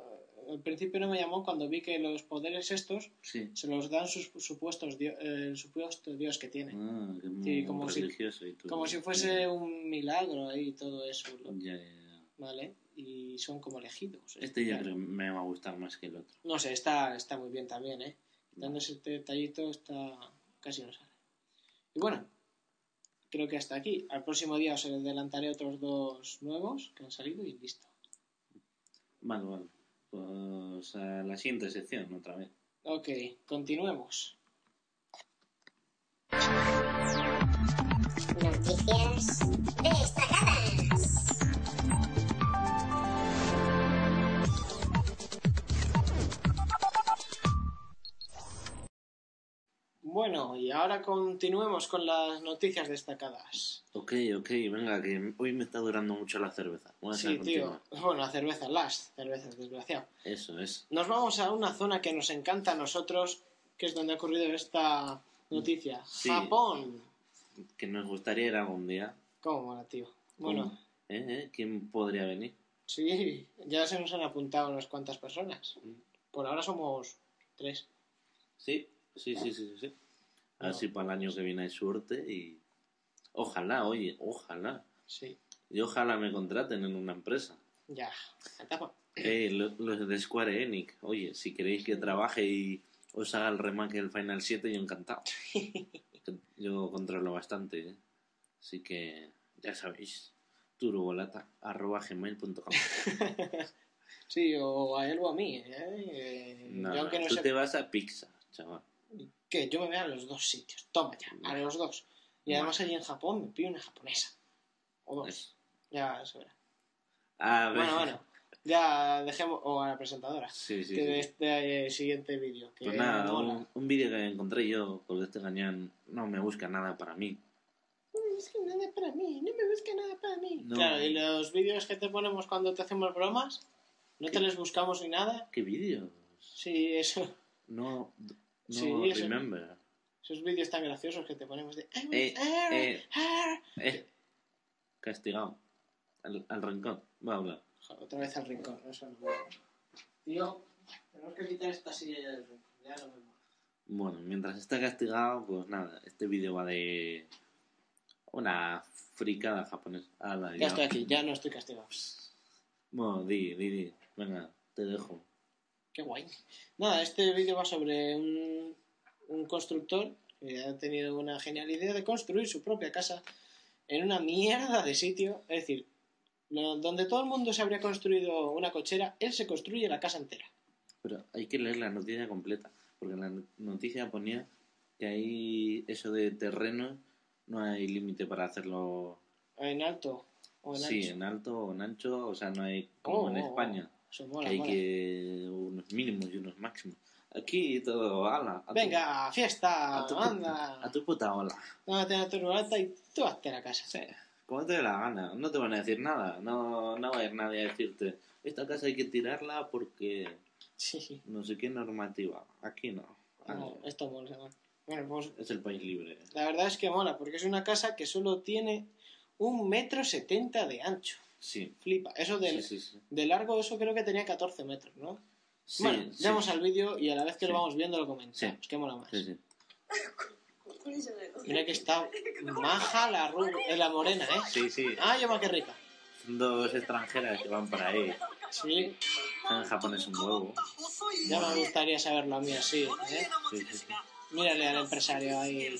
al principio no me llamó cuando vi que los poderes estos Sí. se los dan sus supuestos dio- el supuesto dios que tiene. Ah, que Sí, como si- y todo. Como si fuese un milagro ahí y todo eso. Ya, ya, ya. ¿vale? Y son como elegidos. Este Claro. creo me va a gustar más que el otro. No sé, está, está muy bien también, ¿eh? Dando ese detallito está casi no sale. Y bueno, creo que hasta aquí. Al próximo día os adelantaré otros dos nuevos que han salido y listo. Vale, vale. Pues a la siguiente sección, otra vez. Ok, continuemos. Noticias Bueno, y ahora continuemos con las noticias destacadas. Ok, ok, venga, que hoy me está durando mucho la cerveza. Vamos a Sí, tío. Bueno, la cerveza, las cervezas, desgraciado. Eso es. Nos vamos a una zona que nos encanta a nosotros, que es donde ha ocurrido esta noticia. Sí. Japón. Que nos gustaría ir algún día. ¿Cómo mola, tío? Bueno, ¿Eh? ¿Eh? ¿Quién podría venir? Sí, ya se nos han apuntado unas cuantas personas. Mm. Por ahora somos tres. Sí, sí, sí, sí, sí. A ver No. si para el año que viene hay suerte y... Ojalá, oye, ojalá. Sí, Y ojalá me contraten en una empresa. ya. Eh, lo- los de Square Enix. Oye, si queréis que trabaje y os haga el remake del Final 7, yo encantado. Yo controlo bastante, ¿eh? Así que, ya sabéis. turbolata arroba gmail.com Sí, o a él o a mí. ¿eh? No, yo aunque no tú te vas a Pizza, chaval. Que yo me vea a los dos sitios. Toma ya, a los dos. Y además allí en Japón me pido una japonesa. O dos. Eso. Ya se verá. A ver. Bueno, bueno. Ya dejemos. O a la presentadora. Sí, sí, que sí. de este eh, siguiente vídeo. Pues nada, un, un vídeo que encontré yo, porque este gañán no me busca nada para mí. No me busca nada para mí, no me busca nada para mí. No. Claro, y los vídeos que te ponemos cuando te hacemos bromas, no te les buscamos ni nada. ¿Qué vídeos? Sí, eso, No, no Sí, remember. esos vídeos tan graciosos que te ponemos de... Eh, eh. ah. Eh, castigado. Al, al rincón. Va a hablar. Otra vez al rincón, eso no. Tío, tenemos que quitar esta silla ya del rincón, ya no me. Bueno, mientras está castigado, pues nada, este vídeo va de una fricada japonesa. Ala, Ya estoy aquí, ya no estoy castigado. Bueno, di, di, di. Venga, te dejo. Qué guay. Nada, este vídeo va sobre un, un constructor que ha tenido una genial idea de construir su propia casa en una mierda de sitio. Es decir, donde todo el mundo se habría construido una cochera, él se construye la casa entera. Pero hay que leer la noticia completa, porque en la noticia ponía que hay eso de terreno, no hay límite para hacerlo En alto o en sí, ancho. en alto o en ancho, o sea, no hay como Oh, en oh, oh. España, Eso que mola, hay mola. que unos mínimos y unos máximos. Aquí todo, ala, a tu- Venga, fiesta, a tu, anda. a tu puta ola. Tómate la turbolata y tú hazte la casa. Sí, como te dé la gana, no te van a decir nada, no, no va a ir nadie a decirte, esta casa hay que tirarla porque Sí, no sé qué normativa, aquí no, no, esto mola. mola. Bueno, pues es el país libre. la verdad es que mola, porque es una casa que solo tiene un metro setenta de ancho. Sí, Flipa. Eso de, sí, sí, sí. de largo, eso creo que tenía 14 metros, ¿no? Sí, bueno, sí, vamos al vídeo y a la vez que lo vamos viendo lo comentamos. ¿Qué mola más? sí, sí. Mira que está maja la, eh, la morena, ¿eh? Sí, sí. Ah, yo más que rica. Son dos extranjeras que van por ahí. Sí, Están en japonés un huevo. ya me gustaría saberlo a mí así, ¿eh? Sí, sí, sí. Mírale al empresario ahí.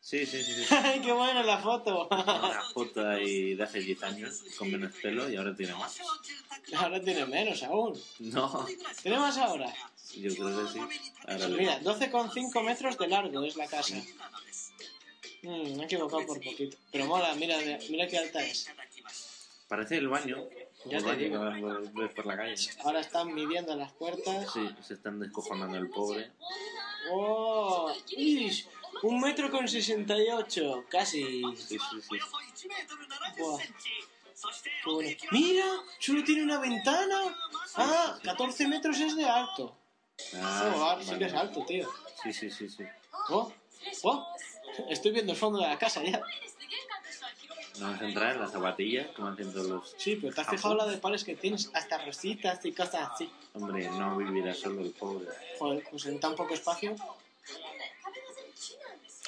Sí, sí, sí. sí. ¡Ay, qué buena la foto! Una foto ahí de hace 10 años con menos pelo y ahora tiene más. Ahora tiene menos aún. No, ¿Tiene más ahora? yo creo que sí. Ahora mira, 12,5 metros de largo es la casa. Mm, me he equivocado por poquito. Pero mola, mira, mira qué alta es. Parece el baño. Ya el te baño que digo. vas por- por la calle. Ahora están midiendo las puertas. Sí, se están descojonando el pobre. ¡Oh! ¡Ish! Un metro con 68, casi. Sí, sí, sí. Buah. Qué bueno. ¡Mira! ¡Solo tiene una ventana! ¡Ah! 14 metros es de alto. Ah, Joder, sí vale. que es alto, tío. Sí, sí, sí, sí. ¡Oh! ¡Oh! Estoy viendo el fondo de la casa ya. Vamos a entrar en las zapatillas, como hacen todos los... Sí, pero te has fijado la de pares que tienes, hasta rositas y cosas así. Hombre, no vivirá solo el pobre. Joder, pues en tan poco espacio.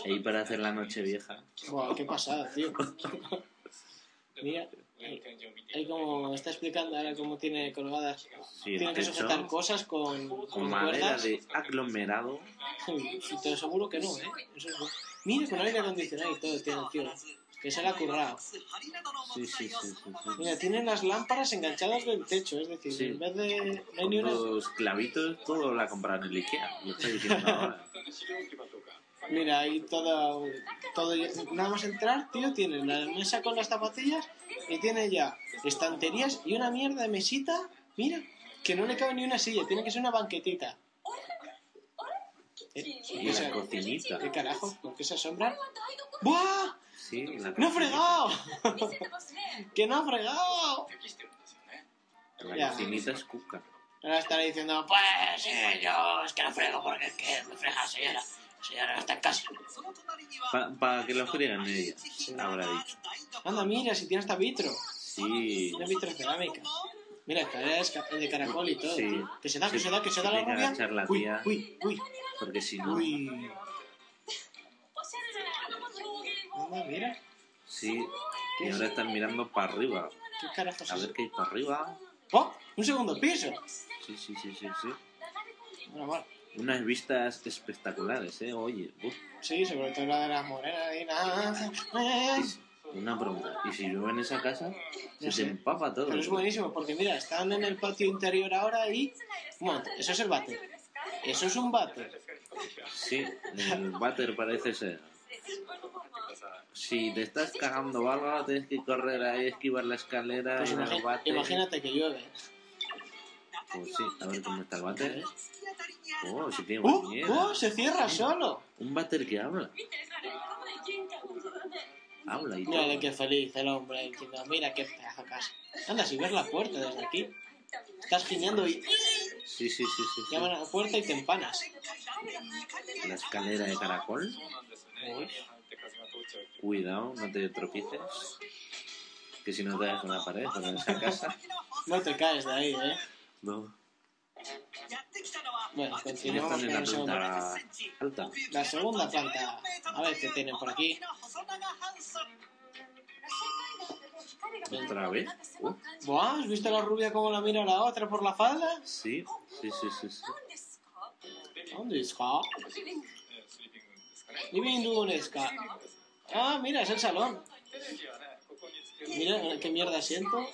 Ahí para hacer la noche vieja. Buah, qué pasada, tío. Mira, ahí, ahí como está explicando ahora cómo tiene colgadas. Sí, el Tienen que sujetar cosas con, con con madera de aglomerado. Sí, te aseguro que no, ¿eh? Eso es bueno. Mira, con aire acondicionado y todo tiene, tío. Que se le ha currado. Sí, sí, sí, sí. sí. Mira, tienen las lámparas enganchadas del techo, es decir, Sí. en vez de... No hay Con ni una... los clavitos, todo la compraron en el Ikea. Lo estoy diciendo ahora. Mira, ahí todo, todo... Nada más entrar, tío, tiene la mesa con las zapatillas y tiene ya estanterías y una mierda de mesita, mira, que no le cabe ni una silla, tiene que ser una banquetita. Eh, esa- la cocinita. ¿Qué carajo? ¿Por qué se asombran? ¡Buah! Sí, la ¡No ha fregado! ¡Que no ha fregado! La Ya. cocinita es cuca. Ahora estará diciendo, pues sí, yo es que no frego porque es que me frega la señora. Está en casa. Para que lo frieguen ella, habrá dicho. Anda, mira, si tiene hasta vitro. Sí, Tiene vitro cerámica. Mira, escalera es ca- de caracol y todo. Sí. Que se da, que se da, que se da la rubia. la Uy, uy, uy, Porque si no, uy. Anda, mira. sí. ¿Qué Y ahora están mirando para arriba. ¿Qué carajos A ver qué hay para arriba. ¡Oh! ¡Un segundo piso! Sí, sí, sí, sí, sí. Bueno, bueno. Unas vistas espectaculares, ¿eh? Oye, uf. Sí, sobre todo la de las morenas y nada. Una pregunta. ¿Y si llueve en esa casa? Se empapa todo. Pero es buenísimo porque mira, están en el patio interior ahora y... Momento, eso es el váter. Eso es un váter. Sí, el váter parece ser. Si te estás cagando o algo, tienes que correr ahí, esquivar la escalera, Pues váter. imagínate que llueve. Pues sí, a ver cómo está el váter. Oh, si tiene bañera. Se cierra solo. Un váter que habla. Habla y todo. Mírale qué feliz el hombre diciendo, mira qué pedazo casa. Anda, si ves la puerta desde aquí, estás giñando y Sí, sí, sí, sí. sí. llaman a la puerta y te empanas. La escalera de caracol. Uy, Cuidado, no te tropieces. Que si no te das con la pared, pero en esa casa. no te caes de ahí, ¿eh? No. Bueno, continuamos con la planta alta. La segunda planta. A ver qué tienen por aquí. ¿Otra vez? Uh, Buah, ¿has visto la rubia cómo la mira la otra por la falda? sí, sí, sí, sí. sí. ¿Dónde está? Living. Ah, mira, es el salón. Mira qué mierda siento.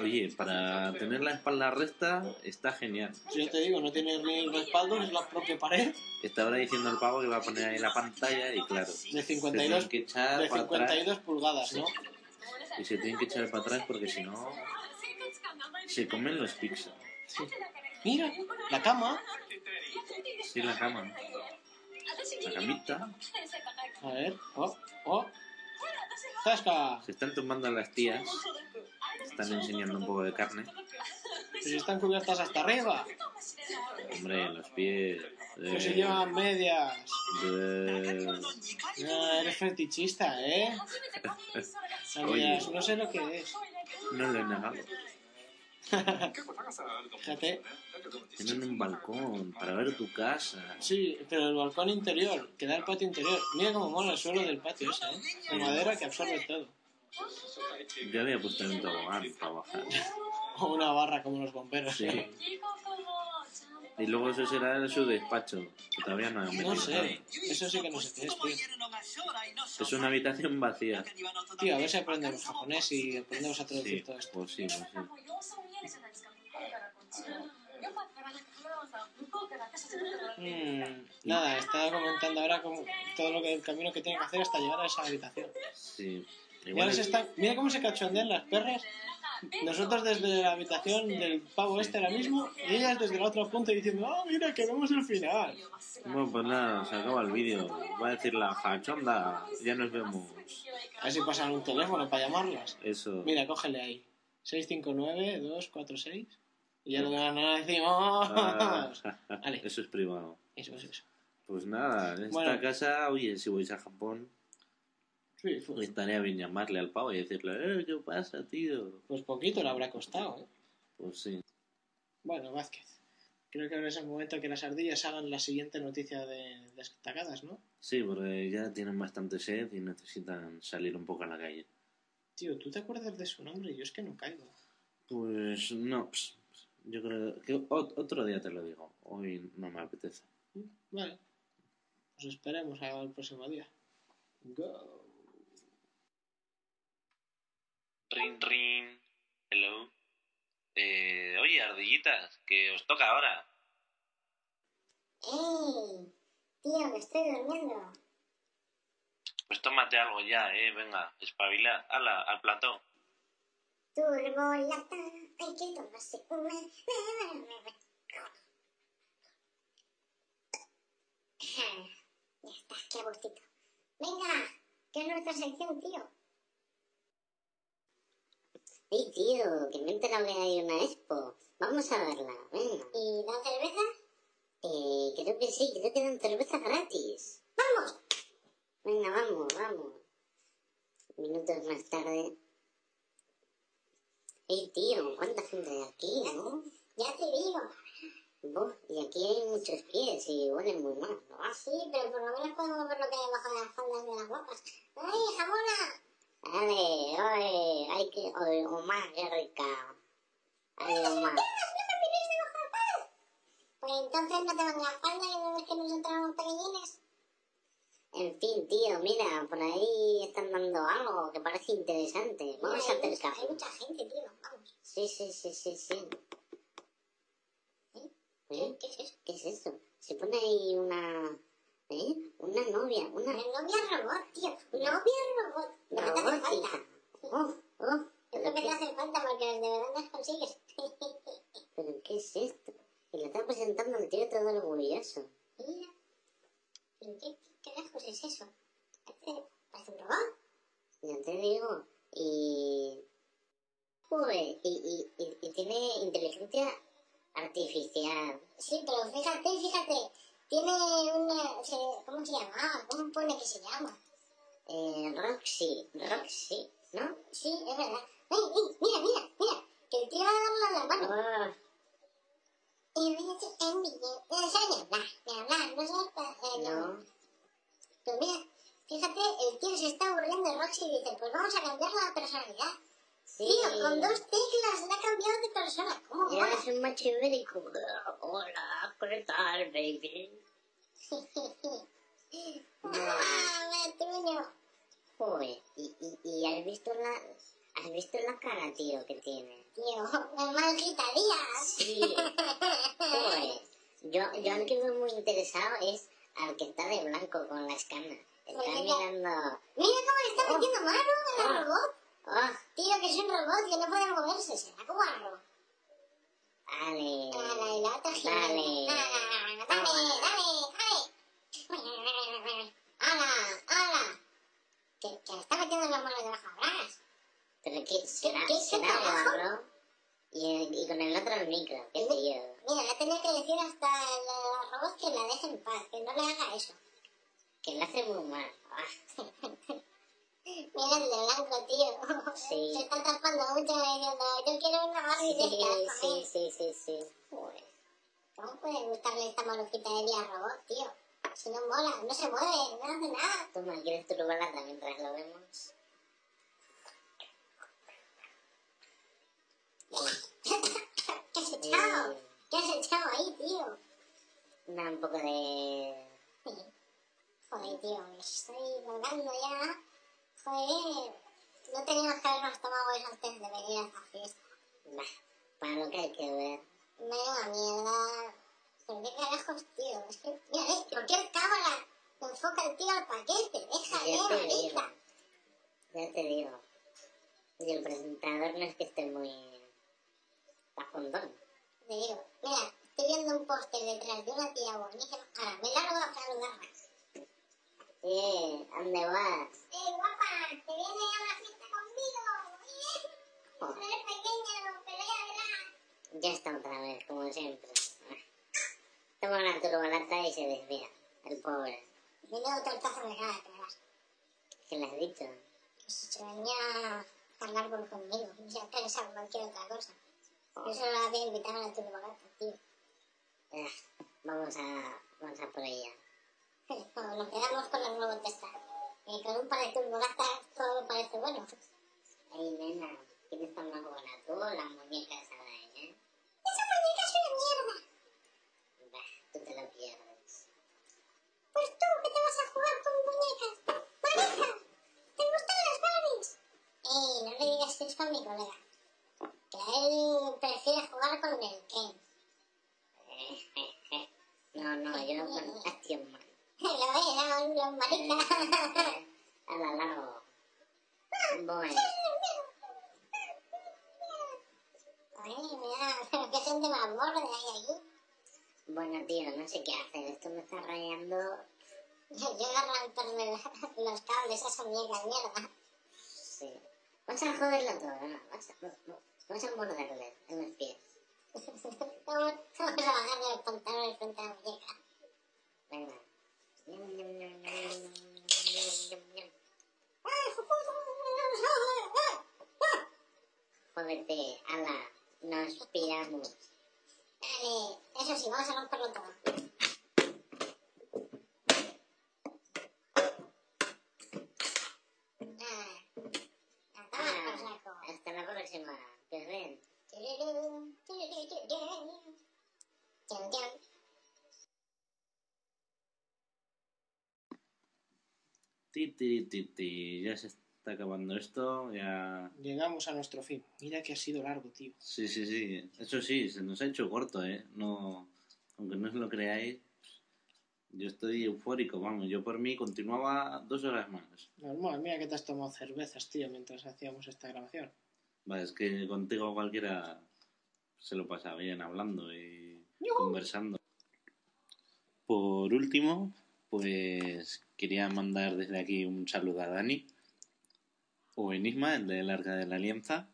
Oye, para tener la espalda recta está genial. Si yo te digo, no tiene ni respaldo, es la propia pared. Está ahora diciendo el pavo que va a poner ahí la pantalla y claro. De Se 52, tienen que echar de para atrás 52 pulgadas, ¿no? y se tienen que echar para atrás porque si no se comen los pixels. Mira, la cama. Sí, la cama. La camita. A ver, oh, oh. ¡Zasca! Se están tumbando las tías. Están enseñando un poco de carne. Pues están cubiertas hasta arriba. Hombre, los pies. Pues eh, llevan medias. de- Ah, eres fetichista, ¿eh? No sé lo que es. No lo he negado. Fíjate. Tienen un balcón para ver tu casa. Sí, pero el balcón interior, que da el patio interior. Mira cómo mola el suelo del patio ese, ¿eh? De madera que absorbe todo. Yo había puesto en un tobogán para bajar. O una barra como los bomberos, Sí. ¿eh? Y luego eso será su despacho, que todavía no metido No sé, eso sí que no sé qué es, tío. Es una habitación vacía. Tío, a ver si aprendemos japonés y aprendemos a traducir Sí, todo esto. pues sí, pues sí. Mm, nada, estaba comentando ahora como todo lo que el camino que tiene que hacer hasta llegar a esa habitación. Sí. Y Igual ahora se es- están, mira cómo se cachondean las perras. Nosotros desde la habitación del pavo este ahora mismo y ellas desde la otra punta diciendo, ah, mira, que vemos el final. Bueno, pues nada, se acaba el vídeo. Va a decir la jachonda. Ya nos vemos. A ver si pasan un teléfono para llamarlas. Eso. Mira, cógele ahí. 659-246. Y ya lo demás no decimos. Ah, Vale. Eso es privado. Eso es eso. Pues nada, en esta casa, oye, si vais a Japón, Sí, estaría bien llamarle al pavo y decirle, eh, ¿qué pasa, tío? Pues poquito le habrá costado, ¿eh? Pues sí. Bueno, Vázquez. Creo que ahora es el momento que las ardillas hagan la siguiente noticia de destacadas, ¿no? Sí, porque ya tienen bastante sed y necesitan salir un poco a la calle. Tío, ¿tú te acuerdas de su nombre? Yo es que no caigo. Pues no, yo creo que ot- otro día te lo digo. Hoy no me apetece. Vale. Pues esperemos al próximo día. Go. Rin, rin. Hello. Eh, oye, ardillitas, que os toca ahora. ¡Ey! Tío, que estoy durmiendo. Pues tómate algo ya, eh. Venga, espabila. Hala, al plató. Turbolata, hay que tomarse una. Ya está, qué gustito. Venga, que es nuestra sección, tío. Ey, tío, que me he enterado que hay una expo. Vamos a verla, venga. ¿Y dan cerveza? Eh, creo que sí, creo que dan cerveza gratis. ¡Vamos! Venga, vamos, vamos. Minutos más tarde. Ey, tío, ¿cuánta gente hay aquí, no? Ya te digo. Buf, y aquí hay muchos pies y huelen muy mal, ¿no? Ah, sí, pero por lo menos podemos ver lo que hay debajo de las faldas de las guapas. ¡Ay, jamona! Dale, oye, hay que... Oye, Omar, qué rica. Ay, Omar. Pues entonces no te van la falda y no ves que nos entramos pequeñines. En fin, tío, mira, por ahí están dando algo que parece interesante. Vamos a Hay hacer café. Hay mucha gente, tío. Vamos. Sí, sí, sí, sí, sí. ¿Eh? ¿Qué es eso? ¿Qué es eso? Se pone ahí una... ¿Eh? Una novia, una novia robot, tío. Novia robot. Que te hace falta. Oh, Es ¿pero lo que te hace falta porque de verdad las consigues. ¿pero qué es esto? Y lo está presentando el tío todo orgulloso. Mira. ¿Pero qué, qué carajos es eso? Parece, parece un robot. Ya te digo. Y... Joder, y, y, y, y tiene inteligencia artificial. Sí, pero fíjate, fíjate. Tiene una... se- ¿Cómo se llama? ¿Cómo pone que se llama? Eh, Roxy, Roxy, ¿no? Sí, es verdad. ¡Ey, ey! Mira, mira, mira. Que el tío va a darle la mano. Ah, Y me dice, envíe. No sé ni hablar, ni hablar. No sé... eh, no. Pero mira, fíjate, el tío se está aburriendo de Roxy y dice, pues vamos a cambiar la personalidad. Sí. Tío, con dos teclas le ha cambiado de persona. ¿Cómo Ya es un macho ibérico. Hola, ¿qué tal, baby? ¡Ah, me truño! Joder, y, y, y has visto la... ¿Has visto la cara, tío, que tiene? Tío, me mal gritarías. Sí. Joder. Yo, yo al que veo muy interesado es al que está de blanco con las canas. Está Porque mirando... Mira cómo le está metiendo mano al Oh. robot. ¡Oh! Tío, que es un robot que no puede moverse, será guarro. Dale. Dale, la otra Dale. Dale, dale, dale. Que, que le está metiendo las manos debajo de bragas. Pero será carajo? guarro. Y, y con el otro el micro, qué yo. Mira, le tenía que decir hasta los robots que la dejen en paz, que no le haga eso. Que le hace muy mal. Ah, Mira el de blanco, tío. Sí. Se está tapando mucho diciendo, yo quiero una Barbie de Sí, estas. sí, joder". sí, sí, sí. Joder. ¿Cómo puede gustarle esta malujita de día robot, tío? Si no mola, no se mueve, no hace nada. Toma, ¿quieres tu balada mientras lo vemos? ¿Qué has echado? Eh, ¿Qué has echado ahí, tío? da un poco de... Joder, tío, me estoy colgando ya. Joder, no teníamos que habernos tomado eso antes de venir a esta fiesta. Bah, para lo que hay que ver. Menuda mierda. ¿Pero qué carajos, tío? Es que, mira, eh, ¿por qué el cámara enfoca el tío al paquete? Déjale, marica. Ya te digo. Y el presentador no es que esté muy... Pajondón. Te digo, mira, estoy viendo un póster detrás de una tía buenísima. Ahora, me largo a saludarla. Eh, ¿dónde vas? ¡Eh, guapa! ¿Te vienes a una fiesta conmigo? ¡Eh! Joder, Eres pequeño, pero ya verás. ya está otra vez, como siempre. Toma una turbalata y se desvía. El pobre. Menudo tortazo me cae, te verás. ¿Qué le has dicho? Que se venía a cargar conmigo. Ha pensado cualquier otra cosa. Yo solo la había invitado a la turbolata, tío. Ah, vamos a... Vamos a por ella. Nos quedamos con los robots esta. Eh, con un par de turbolatas todo me parece bueno. Ey, nena, ¿quién está más buena? ¿Tú o la muñeca esa Eh, no es con mi colega. Que él prefiere jugar con el Ken. Eh, eh, eh. No, no, yo con Action Man. Lo era un un marica. A la largo. Bueno, Ay, mira, qué gente más borde hay allí. bueno, tío, no sé qué hacer. Esto me está rayando. Yo agarro a romperme los cables a esa muñeca mierda. Sí. Joderlo todo, ¿no? Vas a, vas a morderle en los pies. Vamos a la nos piramos. Vale, eso sí, vamos a romperlo todo. Nada. A tomar por saco. Hasta la próxima. Que ven. Tururú, tururú, tururú. Chum, chum. Ya se está acabando esto. Ya. Llegamos a nuestro fin. Mira que ha sido largo, tío. Sí, sí, sí. Eso sí, se nos ha hecho corto, ¿eh? No, aunque no os lo creáis, yo estoy eufórico, vamos. Yo por mí continuaba dos horas más. Normal, mira que te has tomado cervezas, tío, mientras hacíamos esta grabación. Vale, es que contigo cualquiera se lo pasa bien hablando y conversando. Por último, pues quería mandar desde aquí un saludo a Dani o Enigma, el de Larga de la Alianza,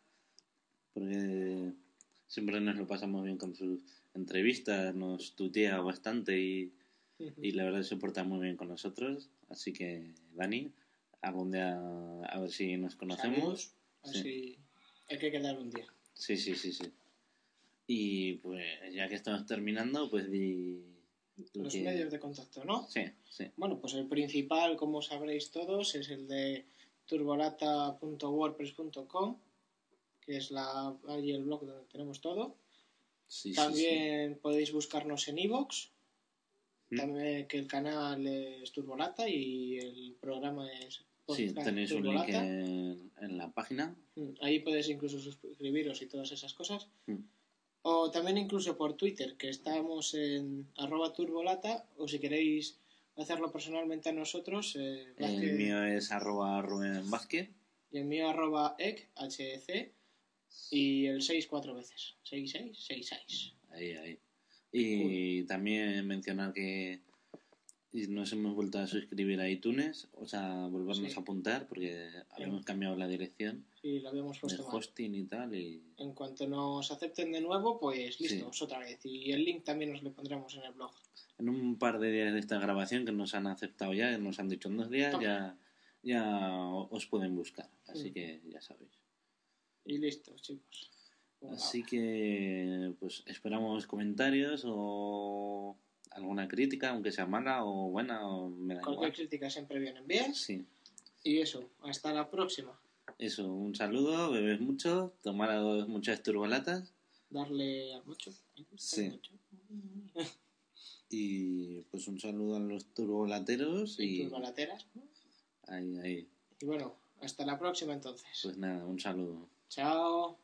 porque siempre nos lo pasamos bien con sus entrevistas, nos tutea bastante y, y la verdad se porta muy bien con nosotros. Así que, Dani, algún día a ver si nos conocemos. Así hay que quedar un día. Sí, sí, sí, sí. Y pues ya que estamos terminando, pues di... lo Los que- medios de contacto, ¿no? Sí, sí. Bueno, pues el principal, como sabréis todos, es el de turbolata.wordpress.com, que es la, ahí el blog donde tenemos todo. sí, sí, También podéis buscarnos en iVoox, Mm. también que el canal es Turbolata y el programa es Sí, Sí, tenéis un link en la página. Mm, Ahí podéis incluso suscribiros y todas esas cosas. Mm. O también incluso por Twitter, que estamos en arroba turbolata, o si queréis hacerlo personalmente a nosotros, eh, El mío es arroba Rubén Vázquez. y el mío arroba ec, HEC, y el 6 cuatro veces. 6, 6, 6, 6. Ahí, ahí. Y también mencionar que nos hemos vuelto a suscribir a iTunes, o sea, volvernos Sí. a apuntar porque habíamos cambiado la dirección Sí, lo habíamos puesto mal. hosting y tal. Y En cuanto nos acepten de nuevo, pues Sí. listos, otra vez. Y el link también os lo pondremos en el blog. en un par de días de esta grabación que nos han aceptado ya, nos han dicho en dos días, Toma. ya, ya os pueden buscar. Así Mm. que ya sabéis. Y listos, chicos. Así que pues esperamos comentarios o alguna crítica, aunque sea mala o buena, o me da Cualquier igual. crítica siempre viene bien. Sí, Y eso, hasta la próxima. eso, un saludo, bebes mucho, tomar muchas turbolatas Darle al mucho. Sí. mucho. y pues un saludo a los turbolateros Y y turbolateras. ¿no? ahí, ahí. Y bueno, hasta la próxima entonces. Pues nada, un saludo. Chao.